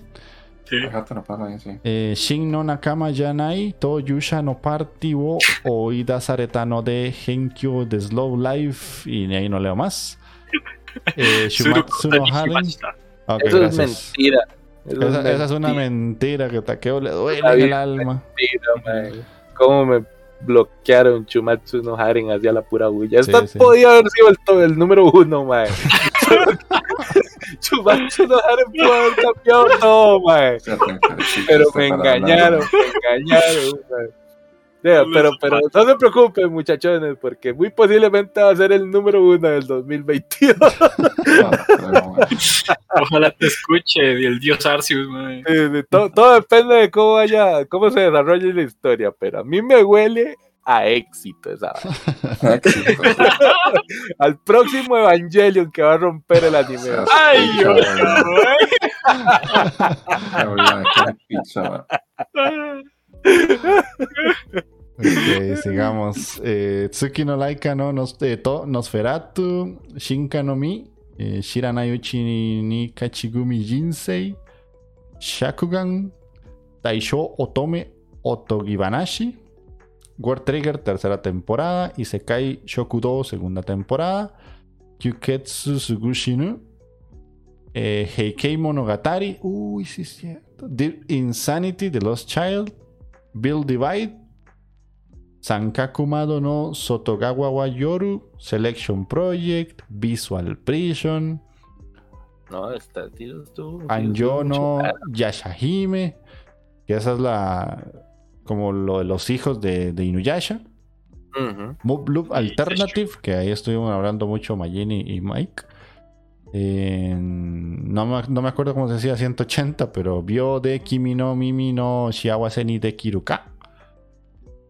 Sí. No pasa bien, sí. Eh, Shin no Nakama Yanai, To Yusha no Party wo Oida Sareta no de Henkyo de Slow Life. Y ahí no leo más. *laughs* Eh, Shumatsu no Haren. Ok, Eso gracias. es mentira. Eso Esa, esa es una mentira, mentira que Takeo le duele Está en el alma. mae. ¿Cómo me bloquearon Chumatsu no Haren hacia la pura bulla? Sí, Esta sí. podía haber sido el, el número uno, mae. *laughs* Chumatsu no pudo haber cambiado todo, mae. Sí, Pero me engañaron, ¿no? me engañaron. mae. Yeah, pero, pero no se preocupen, muchachones, porque muy posiblemente va a ser el número uno del 2022. No, *laughs* pero, bueno. Ojalá te escuche el dios Arceus, to- todo depende de cómo vaya, cómo se desarrolle la historia, pero a mí me huele a éxito esa. *laughs* *laughs* Al próximo Evangelion que va a romper el anime. Ay, Dios, güey. mae. Me voy a dejar picha, Ok, sigamos. Eh, Tsuki no Laika no nos, eh, to, Nosferatu, Shinka no Mi, eh, Shiranayuchi ni Kachigumi Jinsei, Shakugan, Taisho Otome Otogibanashi, War Trigger, tercera temporada, Isekai Shokudo, segunda temporada, Kyuketsu Sugushinu, eh, Heikei Monogatari, uy, sí es cierto, Deep Insanity, The Lost Child, Build Divide, Sankaku Mado no Sotogawa wa Yoru, Selection Project, Visual Prison, No, está, tío, estuvo- Anjo no mucho- Yashahime, que esa es la como lo de los hijos de, de Inuyasha. Ujú. Move Loop Alternative, que ahí estuvimos hablando mucho Magini y Mike. Eh, no, me, no me acuerdo cómo se decía 180, pero vio de Kimi no Mimi no Shiawase ni de Kiruka.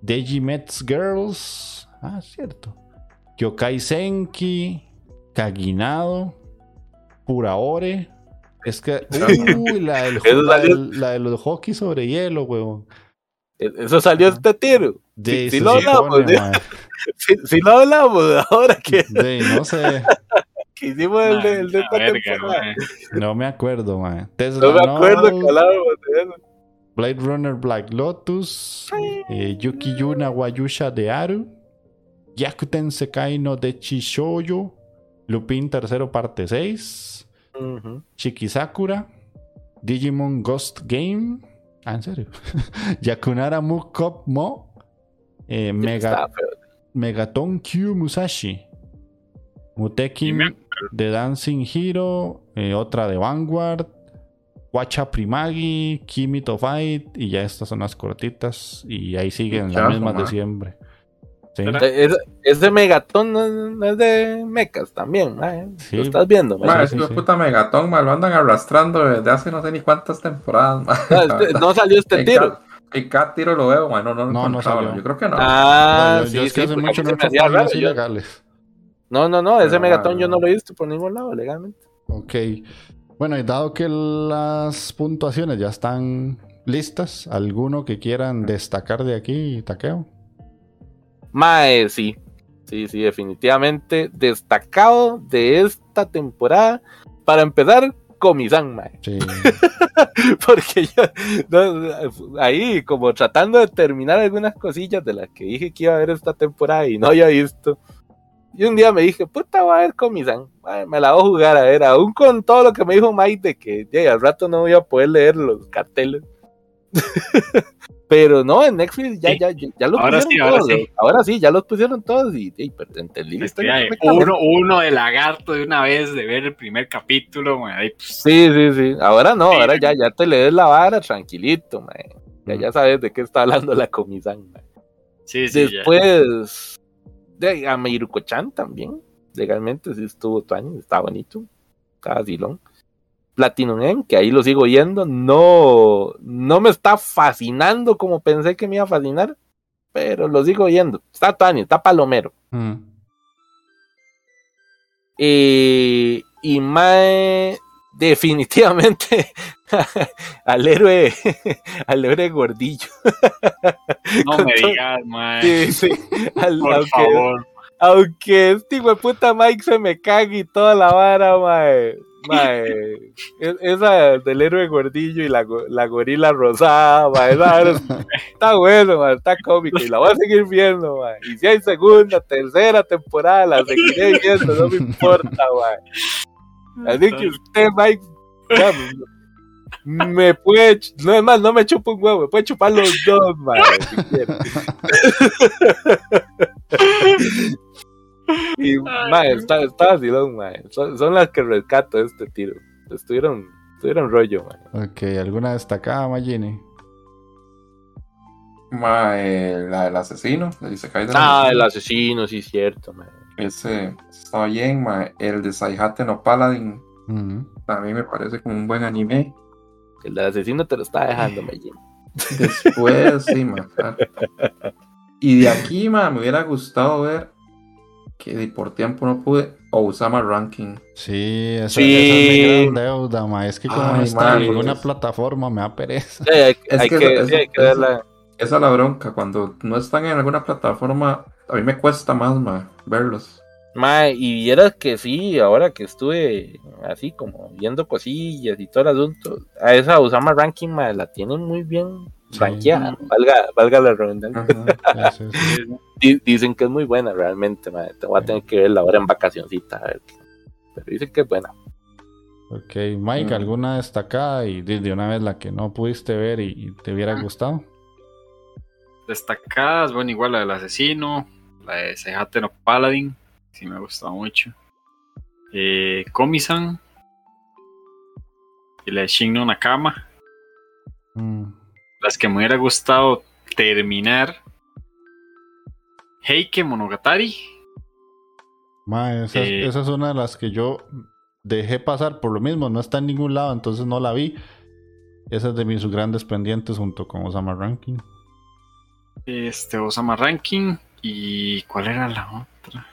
Deji Mets Girls. Ah, cierto. Kyokai Senki. Kaginado. Puraore. Es que. Uy, la del, *laughs* la la de los hockey sobre hielo, weón. E- Eso salió este tiro. De, sí se lo hablamos, ¿eh? *laughs* Si, si lo hablamos ahora que, De, no sé. *laughs* que hicimos el de, el de La esta verga, temporada. mae. No me acuerdo, man. Tesla No me acuerdo Note, que hablábamos de eso. Blade Runner Black Lotus, eh, Yuki Yuna Wayusha de Aru, Yakuten Sekai no de Chishoyo, Lupin tercero parte 6, Ujú. Chikisakura, Digimon Ghost Game, ah, en serio, *laughs* Yakunara Mukop Mo, eh, Mega. Megaton Q Musashi, Mutekin me- de Dancing Hero, eh, otra de Vanguard, Wacha Primagi, Kimi to Fight, y ya estas son las cortitas, y ahí siguen las mismas de siempre. Sí. Eh, Ese, ese megatón es de mechas también, mae. Sí. Lo estás viendo, mae. Ma, sí, de sí. puta Megatón, ma, lo andan arrastrando desde hace no sé ni cuántas temporadas, ma. No, *laughs* este- no salió este En tiro. cada- En cada tiro lo veo, ma, no, no, No, no encontraba, salió. Yo creo que no. Ah, No, yo- yo sí, es que hace mucho no yo- ilegales. No, no, no, ese Pero, megatón ma, yo no no. lo he visto por ningún lado legalmente. Ok. Bueno, y dado que las puntuaciones ya están listas, ¿alguno que quieran destacar de aquí, Taqueo? Mae, sí. Sí, sí, definitivamente destacado de esta temporada. Para empezar, Comisan, mae. Sí. *laughs* Porque yo, no, ahí, como tratando de terminar algunas cosillas de las que dije que iba a ver esta temporada y no había visto. Y un día me dije, puta, voy a ver Comisan. Me la voy a jugar a ver, aún con todo lo que me dijo Mike de que ya, al rato no voy a poder leer los carteles. *laughs* Pero no, en Netflix ya, Sí. ya, ya, ya los Ahora pusieron sí, ahora todos. sí. Ahora sí, ya los pusieron todos y, y entendí la Es que historia hay perfectamente. uno, uno de lagarto de una vez de ver el primer capítulo, ahí, pues, Sí, sí, sí. Ahora no, ahora ya, ya te lees la vara tranquilito, mae. Ya, ya sabes de qué está hablando la comisán, mae. sí, sí, ya. Después, de a Meiruko-chan también. Legalmente sí estuvo tu año, está bonito. Estaba silón. Platinum End, que ahí lo sigo yendo. No, no me está fascinando como pensé que me iba a fascinar. Pero lo sigo yendo. Está Tani, está Palomero. Mm. Eh, y Mae, definitivamente *laughs* al héroe, *laughs* al héroe gordillo. No me *laughs* digas, mae. Sí, sí. Al- Por aunque, favor. aunque este hijo de puta Mike se me cague y toda la vara, mae. Mae, es- esa del héroe gordillo y la, la gorila rosada, mae, esa está bueno, mae, está cómico y la voy a seguir viendo, mae. Y si hay segunda, tercera temporada, la seguiré viendo, no me importa, mae. Así que usted, Mike, me puede, no es más, no me chupa un huevo, me puede chupar los dos, mae, si. *laughs* Y, mae, está, está vacilón, mae. Son, son las que rescato de este tiro. Estuvieron, estuvieron rollo, mae. Ok, ¿alguna destacada, Magini? Ma, eh, la del asesino, Isekai del Ah, el asesino. sí, cierto, mae. Ese estaba bien, ma. El de Saihate no Paladin Mm. también me parece como un buen anime. El del asesino te lo está dejando, *laughs* Mellín. Después, sí, ma. claro. *laughs* Y de aquí, ma, me hubiera gustado ver que por tiempo no pude Osama Ranking. Sí, esa, Sí. esa es mi gran deuda, ma. Es que como no está en ninguna es- plataforma, me da pereza. Sí, hay, Es hay que que, eso- sí, hay que eso- verla. Esa es la bronca, cuando no están en alguna plataforma, a mí me cuesta más, ma, verlos. Mae, y vieras que sí, ahora que estuve así como viendo cosillas y todo el asunto, a esa Osama Ranking, mae, la tienen muy bien Sí. rankeada, valga, valga la redundancia. Ajá. Sí, *laughs* sí, sí. Dicen que es muy buena realmente, mae. Te voy a tener que verla ahora en vacacioncita, a ver qué. Pero dicen que es buena. Ok, Mike, Mm. ¿alguna destacada y de, de una vez la que no pudiste ver y, y te hubiera gustado? Destacadas, bueno, igual la del asesino, la de Seihate no Paladin, sí me ha gustado mucho. Eh, Komi-san y la de Shin no Nakama. Mm. Las que me hubiera gustado terminar. Heike Monogatari. Ma, esa, es- Eh. esa es una de las que yo dejé pasar por lo mismo, no está en ningún lado, entonces no la vi. Esa es de mis grandes pendientes junto con Osama Ranking. Este, Osama Ranking. ¿Y cuál era la otra?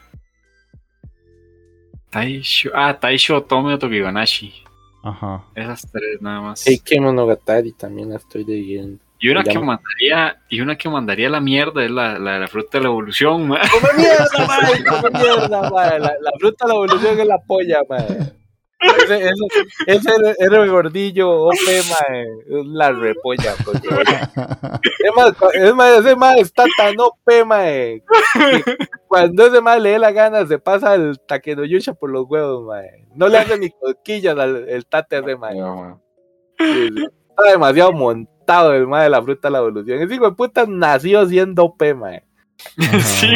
Taisho. Ah, Taisho Otome Otokiganashi. Ajá. Esas tres nada más. Heike Monogatari también la estoy leyendo. Y una que mandaría, y una que mandaría la mierda es la, la de la fruta de la evolución, ma. ¡Come mierda, mae! ¡Come mierda, mae! La, la fruta de la evolución es la polla, mae. Ese, ese, ese héroe- héroe gordillo, OP, mae, es la repolla. porque- Es más, es más, ese mae está tan OP, mae. Cuando ese mae le dé la gana, se pasa el taquenoyusha por los huevos, mae. No le hace ni cosquillas al el tate ese mae. Sí, sí. Está demasiado montado el mae de la fruta de la evolución. Ese hijo de puta nació siendo OP, mae. Sí.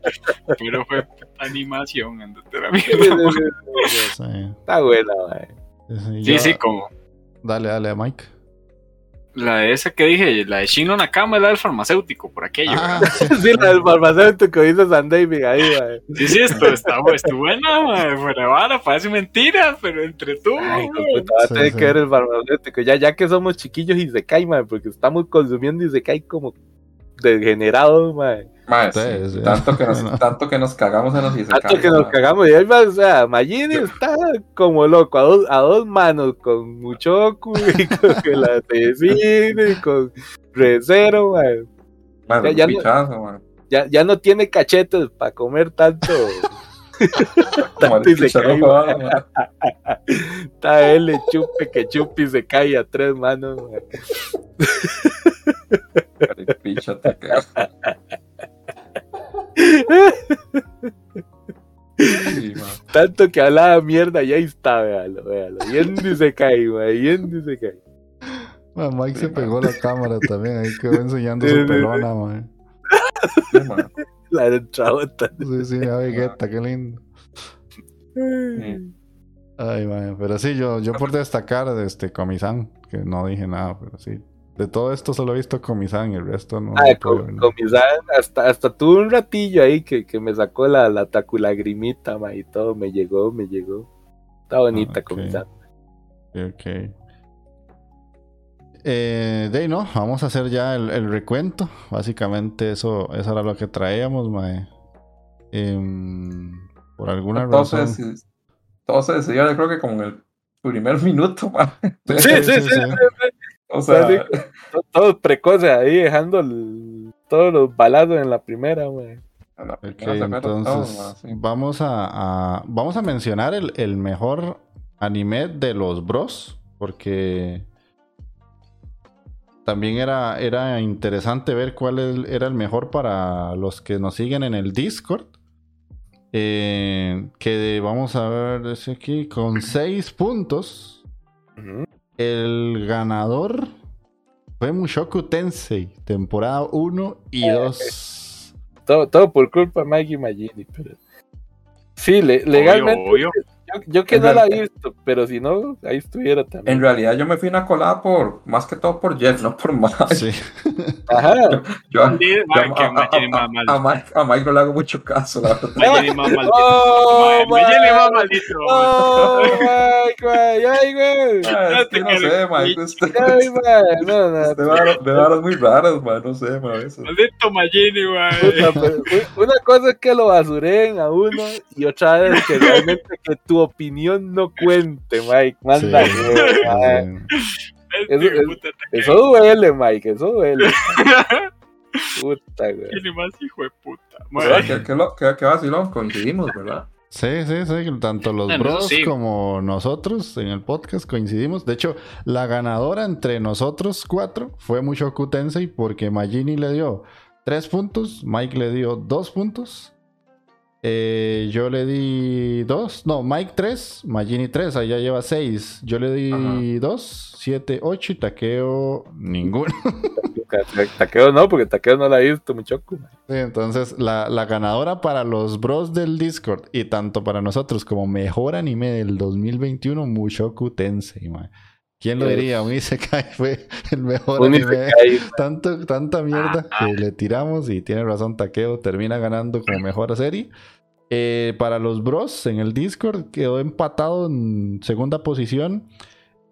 *laughs* Pero fue animación, andate a la mierda. sí, Está buena, mae. sí, Sí, como Dale, dale, Mike. la de esa que dije, la de Shino Nakama, la del farmacéutico, por aquello. Ah, sí. Sí, la del farmacéutico dice San David ahí, mae. Sí, sí, esto está, estuvo buena, ma, fuera vara, parece mentira, pero. Ay, va a Sí, tener sí. que ver el farmacéutico. Ya, ya que somos chiquillos y se cae, porque estamos consumiendo y se cae como degenerados, mae. Sí. Tanto, que nos, *laughs* tanto que nos cagamos en los Tanto que nos cagamos. Y va, o sea, Magini está como loco, a dos, a dos manos, con Muchoku y *laughs* con el asesino y con Recero, mae. Ma, Ya- ya no- pichazo, ma. Ya, ya no tiene cachetes para comer tanto, *laughs* y se cae. Está él, le chupe, que chupe y se cae a tres manos. ma. Píchate, que- Sí. Tanto que hablaba mierda y ahí está, véalo, véalo. Yendo y se cae, ma, yendo y se cae. Ma, Mike se pegó la cámara también, ahí quedó enseñando su pelona, man. La de Travolta. Sí, sí, a Vegeta, qué lindo. Ay, man, pero sí, yo, yo por destacar este Comisan, que no dije nada, pero sí. De todo esto solo he visto Comisan y el resto no. Ah, no San, hasta, hasta tuve un ratillo ahí que, que me sacó la, la taculagrimita, ma, y todo, me llegó, me llegó. Está bonita Ah, con ok. Eh, de ahí, no, vamos a hacer ya el, el recuento. Básicamente eso, eso era lo que traíamos, mae. Em, por alguna Entonces, razón. sí, todo se decidió, yo creo que como en el primer *laughs* minuto, ma. Sí, sí, sí, O sea, Todos precoces ahí, dejando el- todos los balazos en la primera, güey. en la Ok, primera se acuerda todo, entonces sí. vamos a, a- vamos a mencionar el, el mejor anime de los bros porque también era, era interesante ver cuál era el mejor para los que nos siguen en el Discord. Eh, que vamos a ver ese aquí con 6 puntos. El ganador fue Mushoku Tensei, temporada 1 y 2. Todo, todo por culpa de Maggie Magini, pero... Sí, le- legalmente, Obvio, obvio. Yo, yo que no la he visto, pero si no, ahí estuviera también. En realidad yo me fui una colada por, más que todo por Jeff, no por Mike. Sí. Ajá. *laughs* Yo, Sí, yo mae, que a, maldito. Mike, a Mike no le hago mucho caso, la verdad. Más maldito. Oh, más *laughs* mae. maldito. Oh, Mike, güey, ay, güey. Es que no sé, Mike, usted, Ay, güey, no, no. usted *laughs* va a- me da horas muy raras, man, no sé, man. Maldito Magini, güey. Una cosa es que lo basuren a uno y otra vez que realmente que tu opinión no cuente, Mike. Manda, Sí. Este Eso- Eso duele, Mike, eso duele. *laughs* Puta, güey. tiene más hijo de puta. ¿Qué, qué, lo- qué vacilón? Coincidimos, ¿verdad? Sí, sí, sí, tanto los Bueno, bros sí. como nosotros en el podcast coincidimos. De hecho, la ganadora entre nosotros cuatro fue Mushoku Tensei porque Magini le dio tres puntos, Mike le dio dos puntos, eh, yo le di dos, no, Mike tres, Magini tres, ahí ya lleva seis, yo le di Ajá. dos, siete, ocho y Takeo ninguno. *laughs* Taqueo no, porque Taqueo no la ha visto, mucho. Sí, entonces la, la ganadora para los bros del Discord y tanto para nosotros como mejor anime del 2021, Mushoku Tensei, man. ¿Quién lo diría? Un Isekai fue el mejor Un anime. Isekai. Tanto, tanta mierda que le tiramos y tiene razón Takeo, termina ganando como mejor serie. Eh, para los bros en el Discord quedó empatado en segunda posición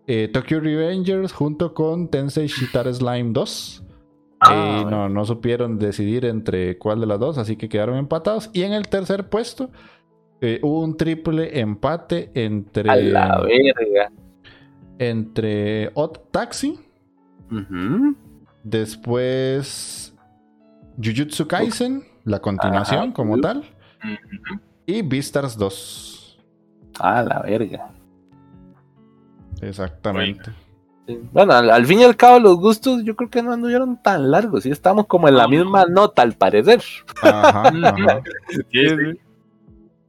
eh, Tokyo Revengers junto con Tensei Shitara Slime 2. Ah, Eh, no, no supieron decidir entre cuál de las dos, así que quedaron empatados. Y en el tercer puesto hubo un triple empate entre, A la verga. entre Odd Taxi, después Jujutsu Kaisen, la continuación Ajá. como tal, Y Beastars 2. A la verga. Exactamente. Bueno, al, al fin y al cabo los gustos yo creo que no anduvieron tan largos, sí estamos como en la misma nota al parecer. Ajá, ajá. *laughs* Sí, sí.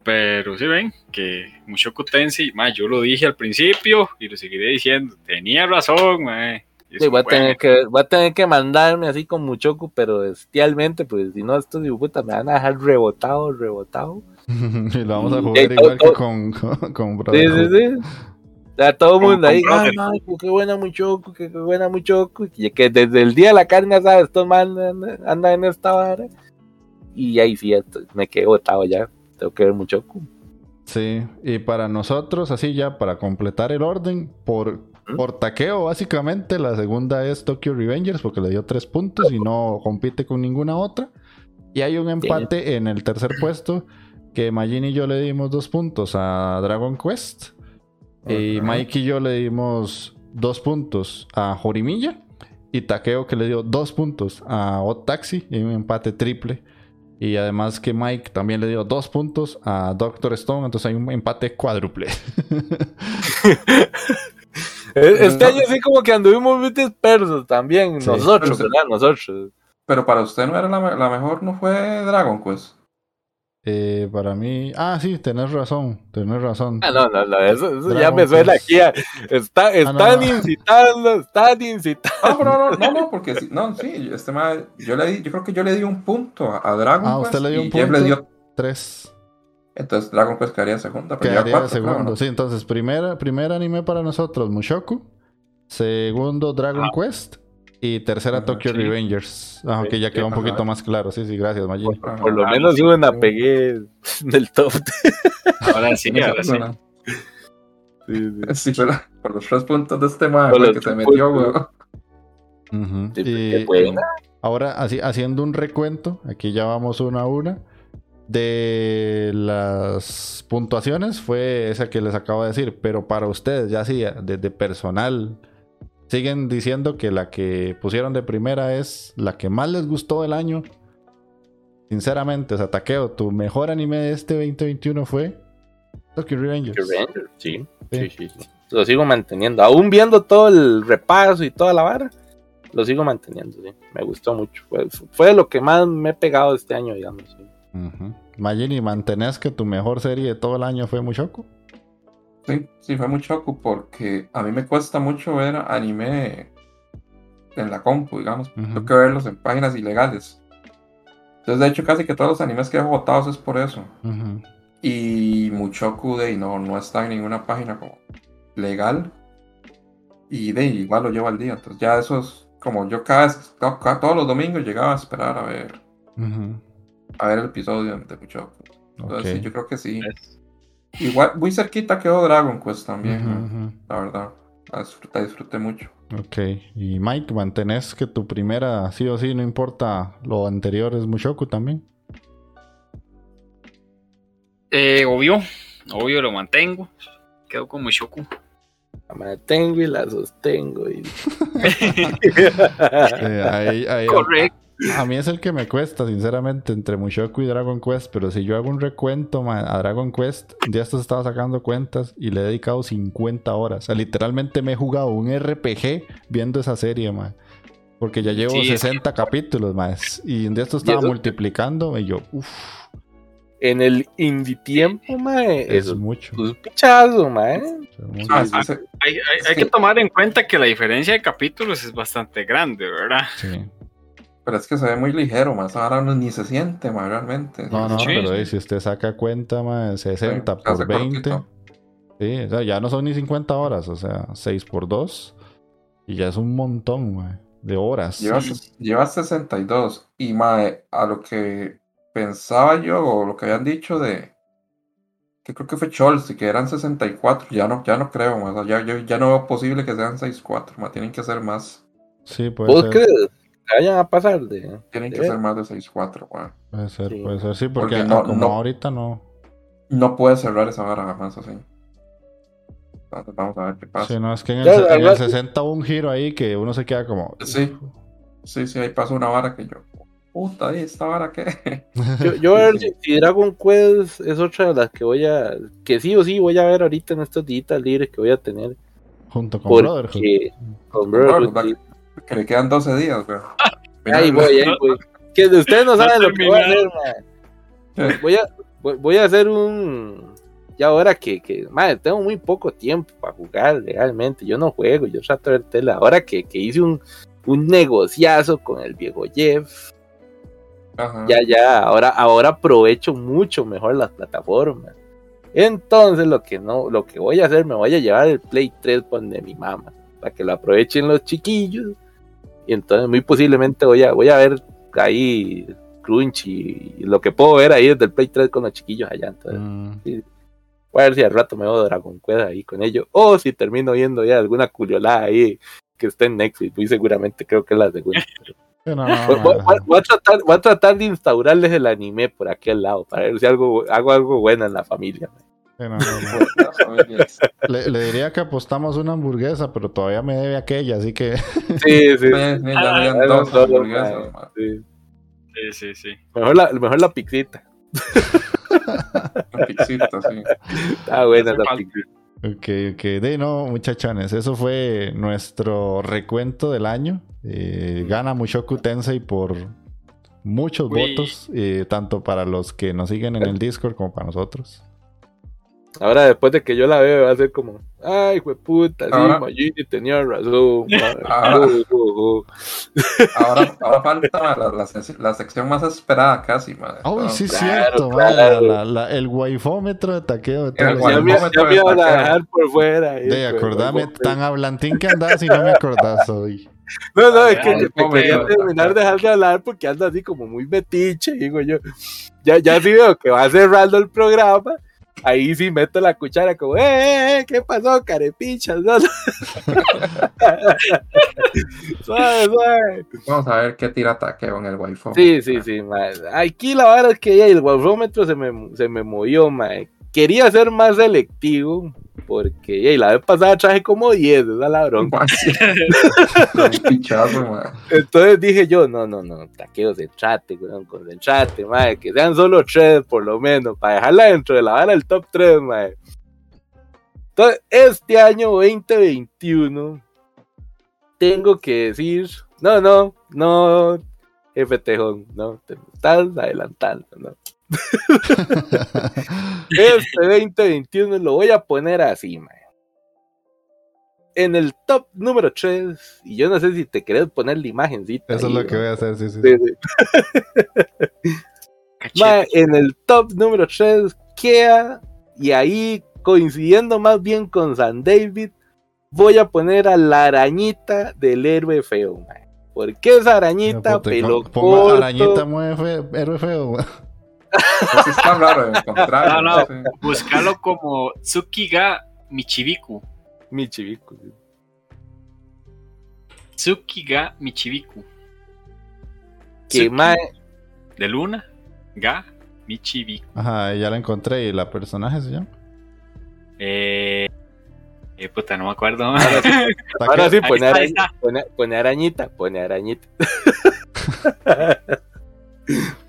Pero sí ven que Mushoku Tensei, mae, yo lo dije al principio y lo seguiré diciendo. Tenía razón, mae. Sí, voy, a tener que, voy a tener que mandarme así con Muchoku, pero bestialmente, pues si no, estos dibujutas me van a dejar rebotado, rebotado. *laughs* y lo vamos a Y jugar todo- igual que con, *laughs* con, con Sí, sí, sí. O sea, todo el mundo ahí, ah, no, qué buena Muchoku, qué, qué buena Muchoku. Y que desde el día de la carne, ¿sabes? Estos andan, andan en esta vara. Y ahí sí, me quedé botado ya. Tengo que ver Muchoku. Sí, y para nosotros, así ya, para completar el orden, por, por taqueo, básicamente, la segunda es Tokyo Revengers, porque le dio tres puntos y no compite con ninguna otra. Y hay un empate en el tercer puesto, que Majin y yo le dimos dos puntos a Dragon Quest. Y. Mike y yo le dimos dos puntos a Jorimilla. Y Takeo que le dio dos puntos a Odd Taxi. Y un empate triple. Y además que Mike también le dio dos puntos a Doctor Stone, entonces hay un empate cuádruple. *laughs* *laughs* Este año sí como que anduvimos muy dispersos también, Sí. nosotros, Pero- ¿verdad? Nosotros. Pero para usted no era la, me- la mejor, no fue Dragon Quest. Eh, para mí. Ah, sí, tenés razón. Tenés razón. Ah, no, no, no, eso, eso ya me suena aquí. a- está, no, están no. incitando, están incitando. No, pero no, no, no, porque sí, no, sí, este ma- yo le di, yo creo que yo le di un punto a, Dragon Ah, Quest usted le dio un Jeff punto. le dio, Tres. Entonces Dragon Quest quedaría en segunda, pero Quedaría cuatro, segundo. claro. Sí, entonces, primera, primer anime para nosotros, Mushoku. Segundo, Dragon Ah. Quest. Y tercera, Ajá, Tokyo sí. Revengers. Ah, ok, ya quedó un ajá. poquito más claro. Sí, sí, gracias, Magin. Ajá. Por lo Ah, menos sí. una pegué del top. *laughs* Ahora sí, ahora sí. Sí, sí. *laughs* Sí, pero por los tres puntos de este ma Por fue los que se metió, weón. Ujú. Sí, Y ahora, así, haciendo un recuento, aquí ya vamos una a una. De las puntuaciones fue esa que les acabo de decir, pero para ustedes, ya sí, desde personal, siguen diciendo que la que pusieron de primera es la que más les gustó del año. Sinceramente, o sea, Takeo, tu mejor anime de este 2021 fue Tokyo Revengers. Revenger, sí. Sí. Sí, sí. Lo sigo manteniendo. Aún viendo todo el repaso y toda la vara, lo sigo manteniendo, sí. Me gustó mucho. Fue, fue lo que más me he pegado este año, digamos. Magini, ¿mantenés que tu mejor serie de todo el año fue Mushoku? Sí, sí, fue muy choco porque a mí me cuesta mucho ver anime en la compu, digamos. Tengo que verlos en páginas ilegales. Entonces, de hecho, casi que todos los animes que he votados es por eso. Ujú. Y Muchoku de no, no está en ninguna página como legal. Y de igual lo llevo al día. Entonces ya eso es como yo cada vez, todos los domingos llegaba a esperar a ver, Ujú. A ver el episodio de Muchoku. Entonces sí, yo creo que sí. Es- Igual, muy cerquita quedó Dragon Quest también, la verdad. La disfruté, disfruté mucho. Ok, y Mike, ¿mantenés que tu primera sí o sí, no importa lo anterior, es Mushoku también? Eh, obvio, obvio lo mantengo. Quedo con Mushoku. La mantengo y la sostengo. Y... *laughs* Ahí- ahí- Correcto. A, mí es el que me cuesta, sinceramente, entre Mushoku y Dragon Quest, pero si yo hago un recuento ma, a Dragon Quest, un día estos estaba sacando cuentas y le he dedicado 50 horas. O sea, literalmente me he jugado un RPG viendo esa serie, ma. Porque ya llevo Sí, es 60 capítulos, más. Y un día esto estaba eso? multiplicando y yo, uff, en el indie tiempo, mae, es eso mucho. es un pichazo, mae. es mucho. Ah, sí. Hay, hay- Es hay que- que tomar en cuenta que la diferencia de capítulos es bastante grande, ¿verdad? Sí. Pero es que se ve muy ligero, más ahora no, ni se siente, más realmente. No, no, Sí, pero eh, si usted saca cuenta, ma, 60 Sí, por 20. cortito. Sí, o sea, ya no son ni 50 horas, o sea, 6 por 2. Y ya es un montón, ma, de horas. Llevas, llevas 62 y mae, a lo que pensaba yo o lo que habían dicho de que creo que fue Scholz que eran 64, ya no, ya no creo más, o sea, ya, yo- ya no veo posible que sean 64, más tienen que ser más, Sí, puede ¿Vos ser. crees vayan a pasar de.? tienen que ¿Eh? ser más de 64, weón. Puede ser, Sí. puede ser, sí, porque, Porque no- ah, como no- ahorita no. No puedes cerrar esa vara jamás así. Entonces, vamos a ver qué pasa. Sí, no, es que en el, Ya, se- en el ¿verdad? 60 hubo un giro ahí que uno se queda como. Sí. Sí, sí, ahí pasó una vara que yo, puta, ¿y esta vara qué? *laughs* Yo, yo a ver si, si Dragon Quest es otra de las que voy a. Que sí o sí voy a ver ahorita en estos días libres que voy a tener. Junto con Brotherhood. Porque. Con Brotherhood. Que le quedan 12 días, weón. *laughs* Ahí voy, ahí voy. Que ustedes no No saben lo que voy a hacer, man. Voy a, voy, a hacer un. Ya ahora que, que madre, tengo muy poco tiempo para jugar legalmente. Yo no juego, yo trato de ver tele. Ahora que, que hice un, un negociazo con el viejo Jeff, Ajá. ya, ya, ahora, ahora aprovecho mucho mejor las plataformas. Entonces lo que no, lo que voy a hacer, me voy a llevar el Play 3 con de mi mamá, para que lo aprovechen los chiquillos. Y entonces muy posiblemente voy a, voy a ver ahí Crunchy y lo que puedo ver ahí desde el Play 3 con los chiquillos allá. Entonces, Mm, voy a ver si al rato me veo Dragon Quest ahí con ellos. O si termino viendo ya alguna curiolada ahí que esté en Netflix. Muy seguramente creo que es la segunda. *laughs* sí, no, no, Voy, a tratar, voy a tratar de instaurarles el anime por aquel lado, para ver si algo, hago algo bueno en la familia. No, no, no. Las familias. Le, le diría que apostamos una hamburguesa, pero todavía me debe aquella, así que. Sí, sí. Sí, sí, Ah, sí. Mejor la, mejor la pixita. Un pixito, sí. Está buena Hace esa falta. pixita. Ok, ok. De no, muchachones, eso fue nuestro recuento del año. Eh, gana Mushoku Tensei por muchos Uy. votos, eh, tanto para los que nos siguen en el Discord como para nosotros. Ahora, después de que yo la veo, va a ser como, ay, puta, sí, Magini tenía razón. ma- Ahora- uh, uh, uh". Ahora, ahora falta la, la, la sección más esperada casi, madre. Ay, sí, Claro, cierto, claro. madre, la- la- el waifómetro de taqueo de El el Ya me, dejar por fuera. De pues, acordame, tan hablantín que andás y no me acordás hoy. No, no, es que Ay, me pobre quería terminar de dejar de hablar porque anda así como muy metiche, digo yo. Ya, ya sí veo que va cerrando el programa. Ahí sí meto la cuchara como, ¡eh, eh, qué pasó, carepichas! No, *laughs* no. suave, suave. Vamos a ver qué tira taqueo en el Wi-Fi. Sí, sí, sí. Aquí la verdad es que ya el guarrómetro se me, se me movió, mae. Quería ser más selectivo porque ey, la vez pasada traje como 10, esa es la bronca. *laughs* Madre. Entonces dije yo, no, no, no, taqueo, concentrate, weón, concentrate, mae, que sean solo tres por lo menos, para dejarla dentro de la vara del top 3, mae. Entonces, este año 2021, tengo que decir, no, no, no, jefe Tejón, no, te estás adelantando, no. Este 2021 lo voy a poner así, mae. En el top número 3, y yo no sé si te querés poner la imagencita. Eso es lo que voy a hacer, sí, sí. *laughs* En el top número 3 queda, y ahí coincidiendo más bien con San David, voy a poner a la arañita del héroe feo, mae. Porque esa arañita, Puta, pelo ponga corto, arañita mueve feo, héroe feo. güey. Eso sí está raro de encontrar. No, no. sí. Búscalo como Tsukiga Michibiku. Michibiku. sí. Tsukiga Michibiku. Que mae, De Luna. Ga Michibiku. Ajá, ya la encontré y la personaje se llama. Eh, eh, puta, no me acuerdo. ahora sí, *laughs* pone, está, está. pone- pone arañita, pone arañita. *laughs* *laughs*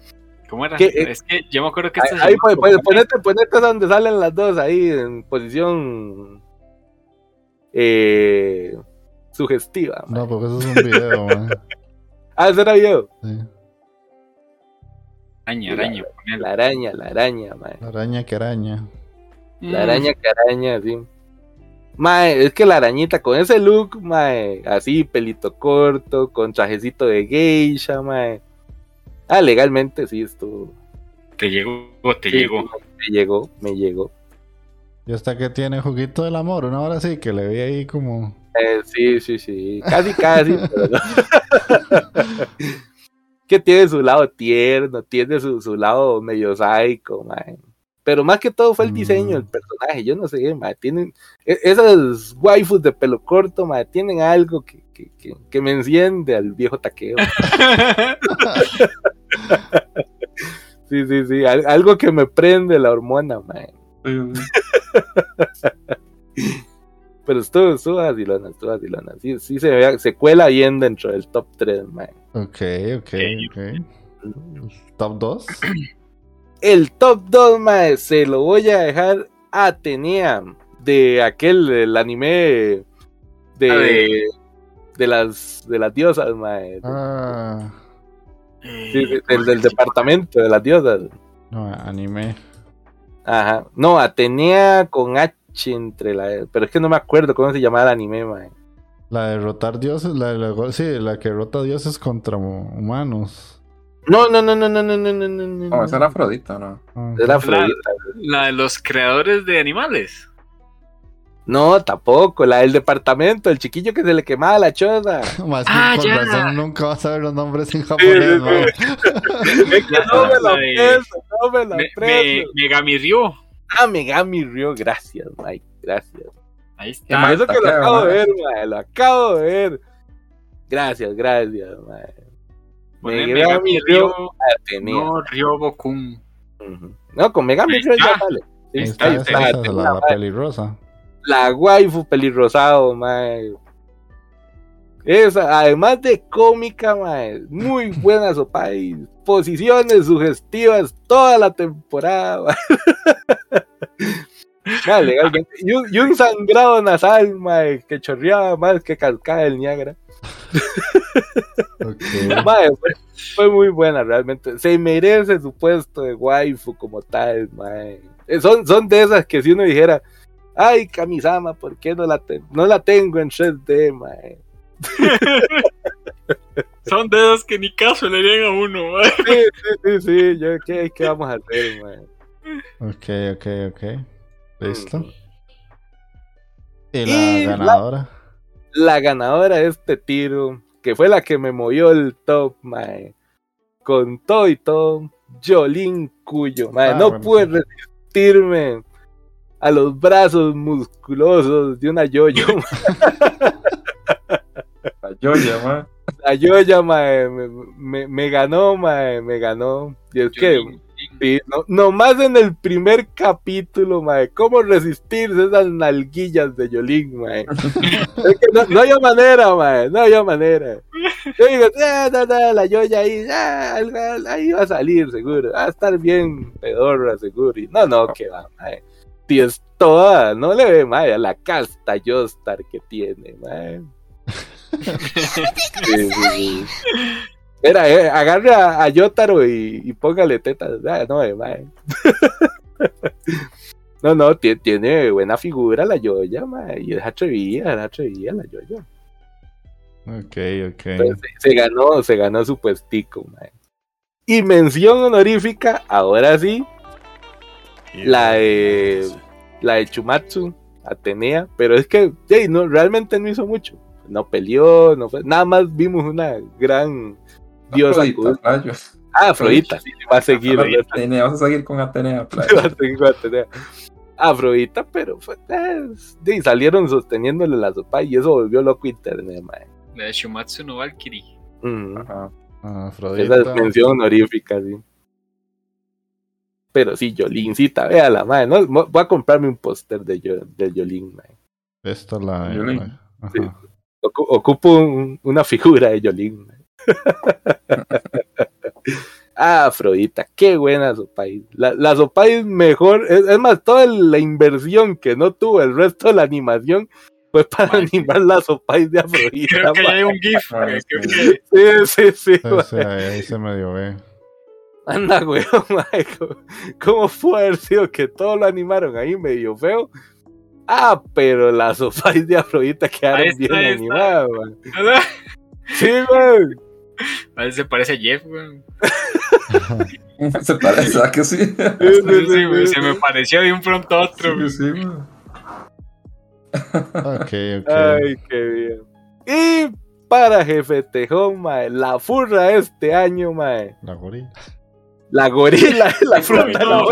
¿Cómo era? ¿Qué? Es que yo me acuerdo que Ahí, ahí, pues, pues, ponete, ponete donde salen las dos, ahí en posición eh, sugestiva. mae. No, porque eso es un video, *laughs* man. Ah, ese era yo. Sí. Araña, araña. ponele. La araña, la araña, mae. La araña que araña. La Mm, araña que araña, sí. Mae, es que la arañita con ese look, mae, así, pelito corto, con trajecito de geisha, mae. Ah, legalmente sí, esto. Te llegó, te sí, llegó. Me llegó, me llegó. Y hasta que tiene juguito del amor, una hora sí que le vi ahí como. Eh, sí, sí, sí. Casi, casi, *laughs* pero no. *laughs* que tiene su lado tierno, tiene su, su lado medio psycho, mae. Pero más que todo fue el diseño del Mm. personaje. Yo no sé, mae. Tienen. e- Esas waifus de pelo corto, mae, tienen algo que, que, que, que me enciende al viejo taqueo. *laughs* Sí, sí, sí. al- algo que me prende la hormona, mae. *laughs* Pero estuvo, estuvo vacilona, estuvo vacilona. Sí, sí se, vea- se cuela bien dentro del top 3, mae. Ok, ok, ok. Top 2. *clears throat* El top 2, mae, se lo voy a dejar a Atenea, de aquel, el anime de, Ah, de- de las de las diosas, mae. Ah, Sí, sí, del, del departamento de las diosas. no, anime. Ajá. No, Atenea con H entre la. Pero es que no me acuerdo cómo se llamaba el anime, mae. La de derrotar dioses, la, la- sí, la que derrota dioses contra hu- humanos. No, no, no, no, no, no, no, no, no. no. No, esa era Afrodita, ¿no? Ah. Era Afrodita. La de los creadores de animales. No, tampoco. La del departamento, el chiquillo que se le quemaba la choza. *laughs* Más Ah, con ya. razón nunca vas a ver los nombres en japonés. Es que no me *laughs* de- preso, no me me, preso. Megami Ryo. Ah, Megami Ryo, gracias, Mike, gracias. Ahí está. Eso que lo acabo de ver, mae, lo acabo de ver. Gracias, gracias, mae. Poné Megami Ryo. Tenía. No, Ryobokun. Ujú. No, con Megami Ryo ya está. vale. Está, está, la, la pelirrosa. La waifu pelirrosado, mae. Es, además de cómica, mae, muy buena sopa y posiciones sugestivas toda la temporada. mae. *laughs* Mae, legalmente. Y, un, y un sangrado nasal, mae, que chorreaba más que cascada del Niágara. Ok. Mae, fue, fue muy buena realmente. Se merece su puesto de waifu como tal, mae. Eh, Son, son de esas que si uno dijera, ay, Kamisama, ¿por qué no la, te- no la tengo en 3D, mae? *laughs* Son dedos que ni caso le harían a uno, mae. Sí, sí, sí, sí, yo, ¿qué, qué vamos a hacer, mae? Ok, ok, ok. Listo. Mm. ¿Y la Y ganadora? La ganadora de este tiro, que fue la que me movió el top, mae. Con todo y todo, Jolín Cuyo, mae. Ah, no bueno, pude resistirme a los brazos musculosos de una yoyo. *laughs* La Yoya, ma. La yoya, mae, me, me- me ganó, mae, me ganó. Y es que, sí, no, nomás en el primer capítulo, mae, ¿cómo resistirse esas nalguillas de Yolín, mae? *laughs* es que no, no había manera, mae, no había manera. Yo digo, "Ah, no, no, la yoya ahí, ah, ahí va a salir, seguro, va a estar bien pedorra, seguro. Y no, no, que va, mae. Es toda, no le ve, mae, a la casta Yostar que tiene, mae. *laughs* Sí, sí, sí. Mira, eh, agarre a, a Yotaro y, y póngale tetas. Ah, no, eh, mae. *laughs* no, no, tie- tiene buena figura la Yoya, mae, y es atrevida, es atrevida la Yoya. Ok, ok. Entonces, se, se ganó, se ganó su puestico, mae. Y mención honorífica, ahora sí, la de, la de Chumatsu, Atenea, pero es que no, realmente no hizo mucho. No peleó, no fue, nada más vimos una gran diosa. Afrodita. Ah, Afrodita, sí, va a seguir. Atenea, vas a seguir con Atenea, *laughs* va a seguir con Atenea. Afrodita, pero fue, eh, sí, salieron sosteniéndole la sopa y eso volvió loco internet, mae. La de Shumatsu no Valkyrie. Mm, Ajá. Ah, esa Afrodita. es mención honorífica, sí. Pero sí, Yolincita, véala, mae. No, mo- voy a comprarme un póster de, Yo- de Yolín, mae. Esto la. Yolín. Ajá. Sí. Ocu- ocupo un- una figura de Yolín. mae. *laughs* ah, Afrodita, qué buena Sopais. La, la Sopais mejor, es, es más, toda la inversión que no tuvo el resto de la animación fue para Mae. animar la Sopais de Afrodita. Creo que mae. hay un GIF. Mae, mae, creo sí. Sí, sí, sí. Sí, sí, ahí, ahí se medio ve. Anda, weón, *laughs* mae, ¿cómo- ¿Cómo fue haber sido que todo lo animaron ahí medio feo? Ah, pero las sofás *laughs* de Afrodita quedaron está, bien animadas, man. Sí, man. A veces se parece a Jeff, weón. *laughs* Se parece, ¿a que sí? Sí, sí, se me pareció de un pronto a otro. Sí, sí. Ok, ok. Ay, qué bien. Y para Jefe Tejón, mae, la furra de este año, mae. La gorila. La gorila es *laughs* la fruta de la no,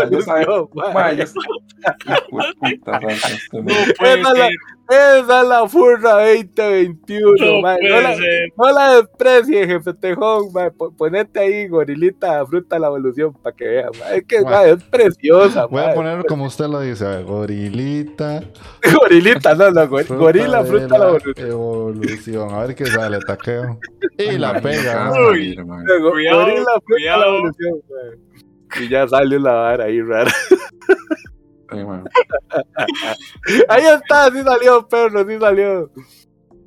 *laughs* Esa es la furra 2021, No mae. No la, ser. No la desprecie, jefe Tejón. Po- Ponete ahí, gorilita, fruta la evolución, para que vean, mae. Es que, es preciosa, Voy a ponerlo como usted lo dice. a ver, Gorilita. *laughs* Gorilita, no, no, go- gorila, de fruta la evolución. evolución. A ver qué sale, taqueo. Y la pega. ya ¿no? vas a salir, ma. Go- Cuidado, gorila, fruta cuidado. la evolución. Y ya salió la vara ahí rara. *laughs* *laughs* Ahí está, sí salió, perro, sí salió.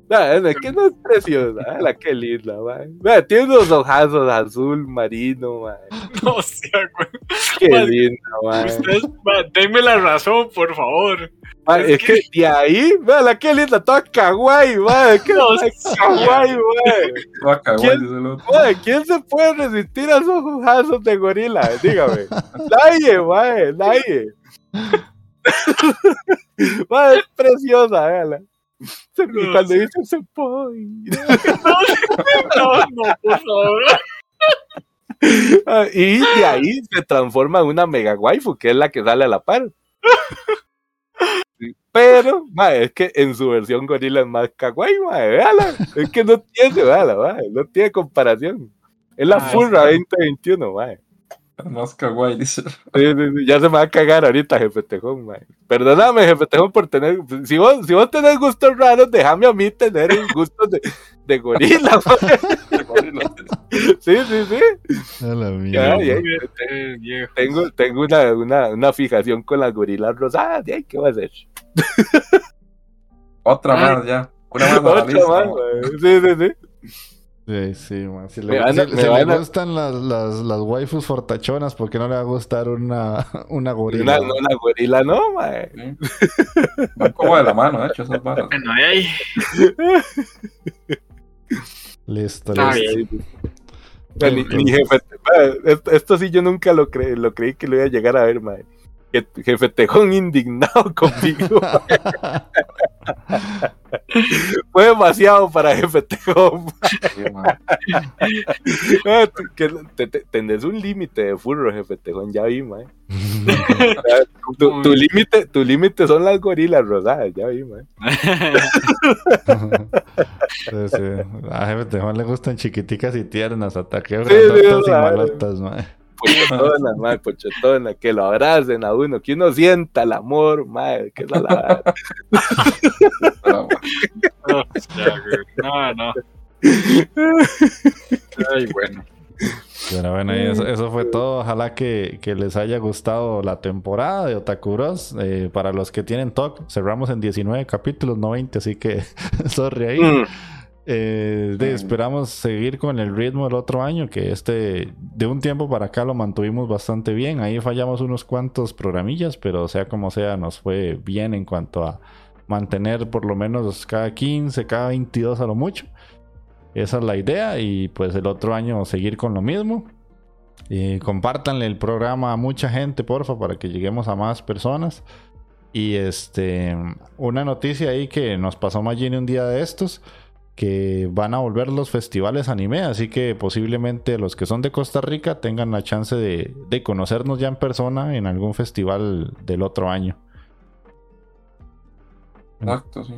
Nah, es que no es preciosa, eh, la que linda. Mae, Tiene unos ojazos azul marino, mae. *laughs* No sea, güey. Qué Mae, linda, mae. Ustedes, denme la razón, por favor. Mae, es es que *laughs* de ahí, la qué linda, toda kawaii. Es que No, kawaii, mae. Va a cagar, ¿Quién? ¿Quién se puede resistir a esos ojazos de gorila? Dígame. Nadie, mae, nadie. *laughs* Mae, es preciosa, véala. Se- y No, cuando dice se puede. *laughs* No, no, por favor. *laughs* Ah, y de ahí se transforma en una mega waifu, que es la que sale a la par. Pero, mae, es que en su versión gorila es más kawaii, mae, véala. Es que no tiene, véala, mae, no tiene comparación. Es la Ah, furra sí. 2021, mae. *laughs* Más kawaii, dice. Sí, sí, sí, Ya se me va a cagar ahorita, jefe Tejón, mae. Perdóname, jefe Tejón, por tener. Si vos, si vos tenés gustos raros, déjame a mí tener el gusto de, de gorila, *laughs* Sí, sí, sí. A la Ya, mierda. ya, viejo. Tengo, tengo una, una, una fijación con las gorilas rosadas. ¿y ahí ¿Qué va a hacer? Otra Ay. más ya. Una más Otra más. Sí, sí, sí. Sí, sí, man. Si Me le, van a- si- me si le van a- gustan las, las, las waifus fortachonas, ¿por qué no le va a gustar una, una *laughs* Una, gorila? no, una gorila, no. Sí. Van como de la mano, de hecho, esas. Bueno, ahí. Listo, Está listo. bien. Jefe, esto, esto sí yo nunca lo, cre lo creí que lo iba a llegar a ver, mae. Jefe Tejón indignado *laughs* conmigo. *laughs* Fue demasiado para jefe Tejón. *laughs* Ah, que te- te- tenés un límite de furro, jefe Tejón, ya vi, mae. Tu, tu límite tu límite son las gorilas rosadas, ya vi, mae. Sí, sí. A jefe Tejón le gustan chiquiticas y tiernas, ataqueos Sí, sí, y malotas, mae. Pochetonas, mae, pochetonas, que lo abracen a uno, que uno sienta el amor, mae, que es la Pero, No, no, no. Ay, bueno. Pero bueno, y eso, eso fue todo. Ojalá que, que les haya gustado la temporada de Otaku Bros. Eh, para los que tienen TOC, cerramos en 19 capítulos, no 20, así que *laughs* sorry ahí. Mm, Eh, de- esperamos seguir con el ritmo del otro año, que este de un tiempo para acá lo mantuvimos bastante bien. Ahí fallamos unos cuantos programillas, pero sea como sea, nos fue bien en cuanto a mantener por lo menos cada 15, cada 22 a lo mucho. Esa es la idea y pues el otro año seguir con lo mismo. Y compártanle el programa a mucha gente, porfa, para que lleguemos a más personas. Y este, una noticia ahí que nos pasó Magini un día de estos, que van a volver los festivales anime, así que posiblemente los que son de Costa Rica tengan la chance de, de conocernos ya en persona en algún festival del otro año. exacto, sí.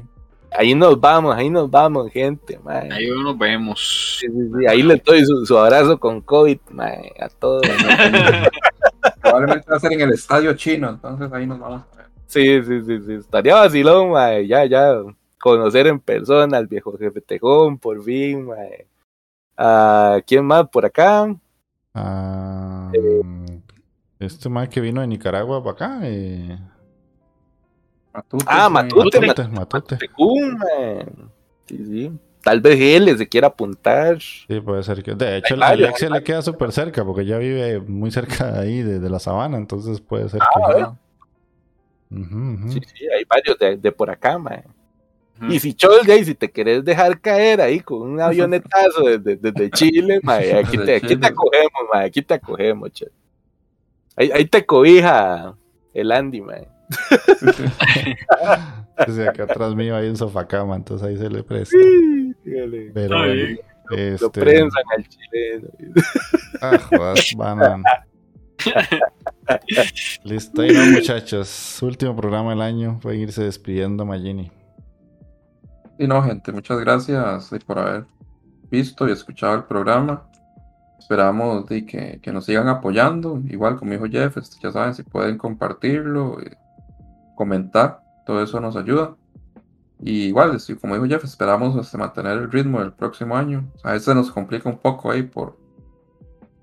Ahí nos vamos, ahí nos vamos, gente, mae. Ahí nos vemos. Sí, sí, sí, Ahí le doy su, su abrazo con COVID, mae, a todos. *laughs* Probablemente va a ser en el estadio chino, entonces ahí nos vamos. Sí, sí, sí, sí. Estaría vacilón, mae. Ya, ya. Conocer en persona al viejo jefe Tejón, por fin, mae. ¿A quién más por acá? Ah, este man que vino de Nicaragua para acá. eh, Matute, Ah, sí. Matute. Matute, Matute. Mae. Sí, sí. Tal vez él se quiera apuntar. Sí, puede ser que. De hecho, la Alexia le queda súper cerca porque ya vive muy cerca de ahí, de, de la sabana, entonces puede ser Ah, que. Ah. Sí, sí, hay varios de, de por acá, mae. Y si Chol, de ahí, si te querés dejar caer ahí con un avionetazo desde, desde Chile, *laughs* mae, aquí, te, aquí te acogemos, mae, aquí te acogemos. Ahí, ahí te cobija el Andy, mae. *laughs* Sí, acá atrás mío hay un sofacama, entonces ahí se le presta. Dígale. Pero. Lo este, prensan al chileno. *laughs* Ah, jodas, van a- Listo, ahí no, muchachos. Último programa del año. Pueden irse despidiendo, Magini. Y no, gente, muchas gracias eh, por haber visto y escuchado el programa. Esperamos de, que, que nos sigan apoyando. Igual, como dijo Jeff, este, ya saben, si pueden compartirlo, eh, comentar, todo eso nos ayuda. Y igual, como dijo Jeff, esperamos este, mantener el ritmo del próximo año. A veces nos complica un poco ahí por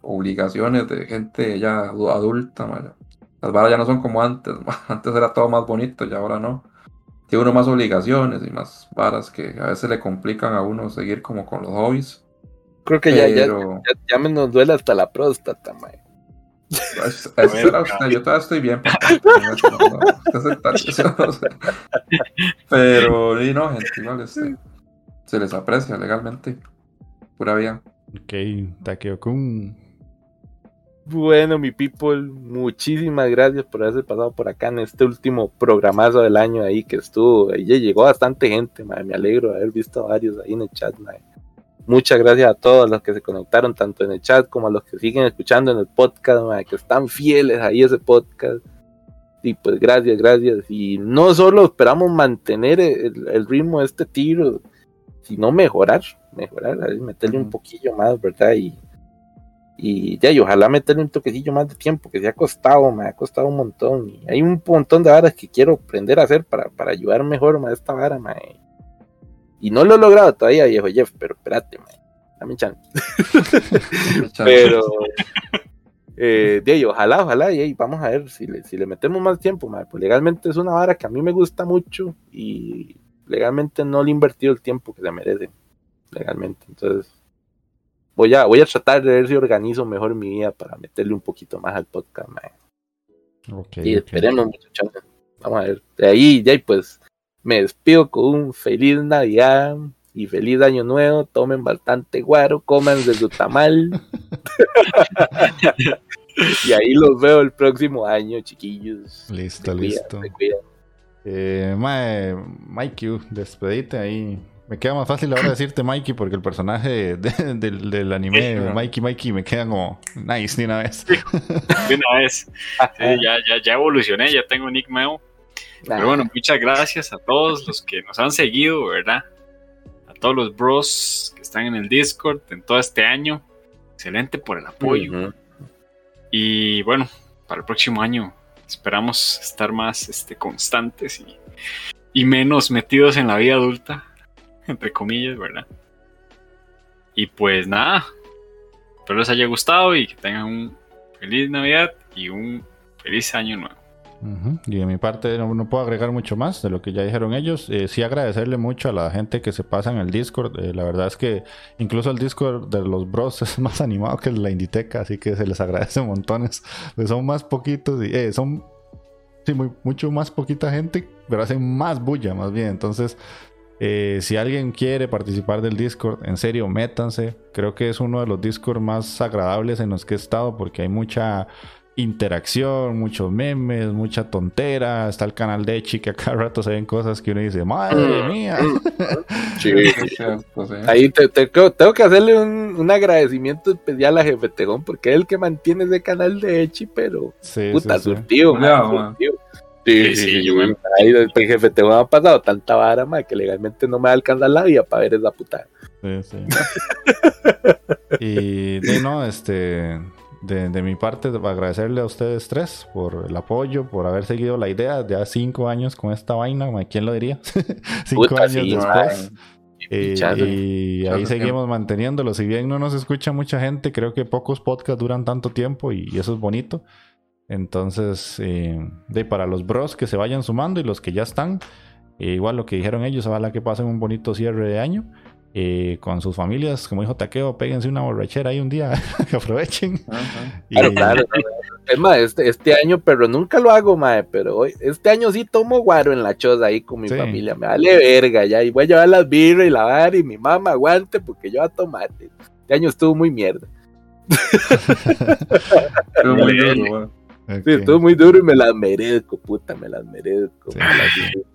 obligaciones de gente ya adu- adulta. Las varas ya no son como antes. *laughs* Antes era todo más bonito y ahora no tiene uno más obligaciones y más varas que a veces le complican a uno seguir como con los hobbies. Creo que ya, ya, ya, ya me nos duele hasta la próstata, mae. es- ese era usted, yo todavía estoy bien. Pero y no, gente, igual este, se les aprecia legalmente. Pura vida. Ok, Takeo-kun. Bueno, mi people, muchísimas gracias por haberse pasado por acá en este último programazo del año ahí que estuvo. Ya llegó bastante gente, mae, me alegro de haber visto varios ahí en el chat. mae. Muchas gracias a todos los que se conectaron, tanto en el chat como a los que siguen escuchando en el podcast, que están fieles ahí a ese podcast. Y pues gracias, gracias. Y no solo esperamos mantener el, el ritmo de este tiro, sino mejorar, mejorar, meterle un poquillo más, ¿verdad? Y, y ya, y ojalá meterle un toquecillo más de tiempo, que se ha costado, me ha costado un montón. Y hay un montón de varas que quiero aprender a hacer para, para ayudar mejor ma, a esta vara, ma. Y no lo he logrado todavía, viejo Jeff, pero espérate, mae. Dame chance. pero. Eh, de ahí, ojalá, ojalá, y ahí, vamos a ver si le, si le metemos más tiempo, mae, pues legalmente es una vara que a mí me gusta mucho y legalmente no le he invertido el tiempo que se merece, legalmente. Entonces, voy a, voy a tratar de ver si organizo mejor mi vida para meterle un poquito más al podcast, mae. Y esperemos, muchachos. Vamos a ver. De ahí, ya, pues me despido con un feliz Navidad y feliz Año Nuevo. Tomen bastante guaro, coman de su tamal. *laughs* y ahí los veo el próximo año, chiquillos. Listo, Se cuidan, listo. se cuidan. Eh, mae, Mikey, despedite ahí. Me queda más fácil ahora *clears throat* decirte Mikey porque el personaje de- del, del anime Sí, Mikey Mikey me queda como nice de una vez. De una vez. Sí, ya, ya, ya evolucioné, ya tengo nick nuevo. Pero bueno, muchas gracias a todos los que nos han seguido, ¿verdad? A todos los bros que están en el Discord en todo este año. Excelente por el apoyo. Y bueno, para el próximo año esperamos estar más este, constantes y, y menos metidos en la vida adulta, *laughs* entre comillas, ¿verdad? Y pues nada, espero les haya gustado y que tengan un feliz Navidad y un feliz año nuevo. Y de mi parte no, puedo agregar mucho más de lo que ya dijeron ellos. Eh, sí agradecerle mucho a la gente que se pasa en el Discord. Eh, la verdad es que incluso el Discord de los bros *laughs* es más animado que la Inditeca, así que se les agradece montones. Pues son más poquitos y eh, son mucho más poquita gente, pero hacen más bulla más bien. Entonces, eh, si alguien quiere participar del Discord, en serio, métanse. Creo que es uno de los Discord más agradables en los que he estado porque hay mucha interacción, muchos memes, mucha tontera. Está el canal de Echi que a cada rato se ven cosas que uno dice, madre Mm, mía. *laughs* Sí, Sí, sí. es cierto, sí. Ahí te, te- tengo que hacerle un, un agradecimiento especial a Jefe Tegón porque es el que mantiene ese canal de Echi, pero Sí, puta, sí, surtido, man, man. surtido. Sí, Sí, sí, sí, sí, yo man. Ahí el jefe Tegón ha pasado tanta vara, que legalmente no me va a alcanzar la vida para ver esa puta. Sí, sí. *laughs* y de no, este, de, de mi parte, agradecerle a ustedes tres por el apoyo, por haber seguido la idea. Ya cinco años con esta vaina, ma, ¿quién lo diría? *laughs* cinco Puta, años sí, después. man. Eh, Pichazo. y Pichazo ahí seguimos manteniéndolo. Si bien no nos escucha mucha gente, creo que pocos podcasts duran tanto tiempo y, y eso es bonito. Entonces, eh, de para los bros que se vayan sumando y los que ya están, eh, igual lo que dijeron ellos, ojalá que pasen un bonito cierre de año. eh, con sus familias, como dijo Taqueo, péguense una borrachera ahí un día, que *laughs* aprovechen. Ajá. Y- Claro, claro. Es más, este, este año, pero nunca lo hago, mae, pero hoy, este año sí tomo guaro en la choza ahí con mi Sí. familia. Me vale verga ya. Y voy a llevar las birras y la vara y mi mamá aguante porque yo a tomar. Este año estuvo muy mierda. *laughs* Estuvo muy Bien. duro, Sí, estuvo muy duro y me las merezco, puta, me las merezco. Sí. me las merezco.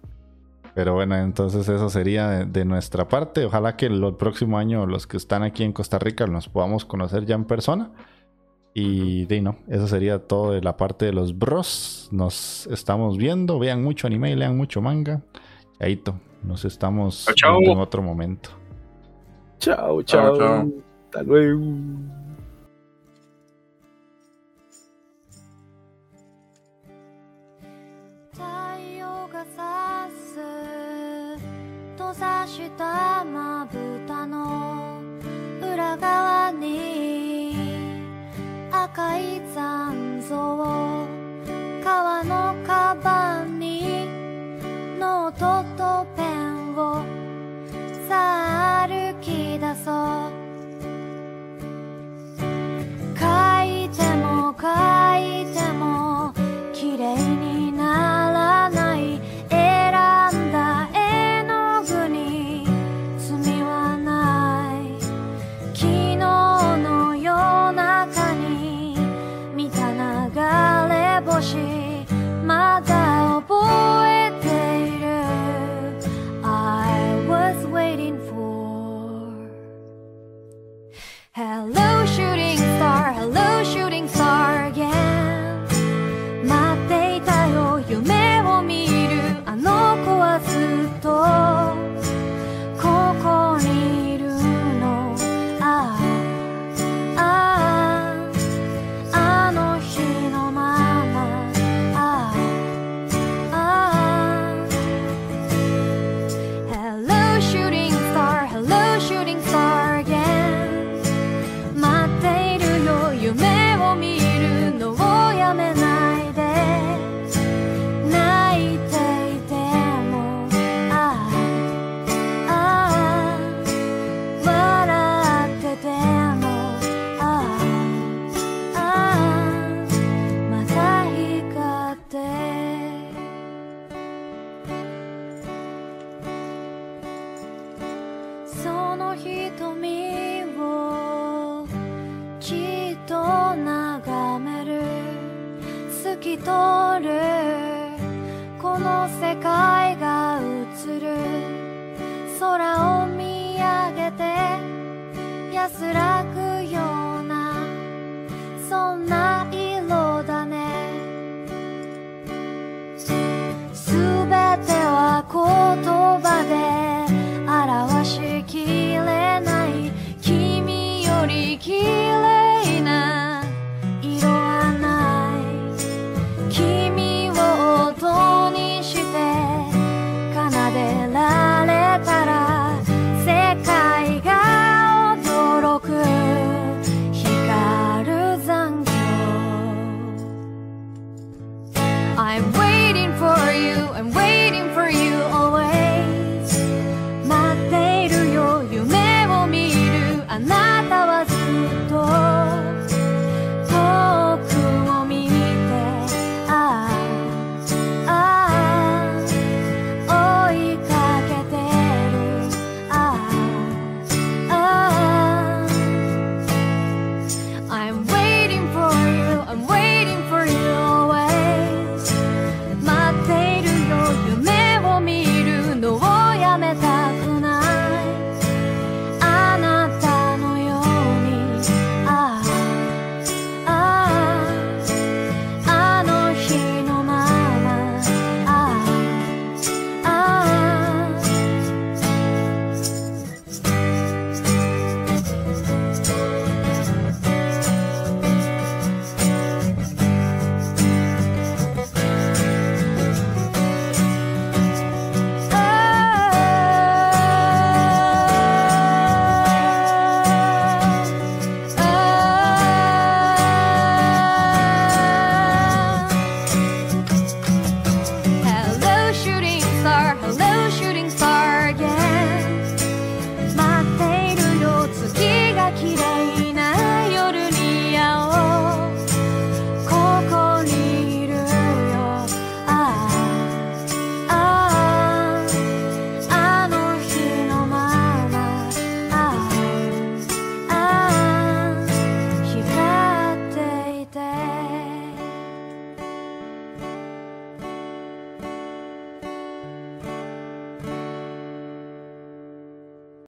Pero bueno, entonces eso sería de, de nuestra parte. Ojalá que el, próximo año los que están aquí en Costa Rica nos podamos conocer ya en persona. Y de ahí, no, eso sería todo de la parte de los bros. Nos estamos viendo. Vean mucho anime, lean mucho manga. Chaito, nos estamos Chao, chao. viendo en otro momento. Chao, Chao, chao. chao. Hasta luego. 閉ざしたまぶたの裏側に赤い残像革のカバンにノートとペンを。さあ歩き出そう書いても書いても綺麗に Hello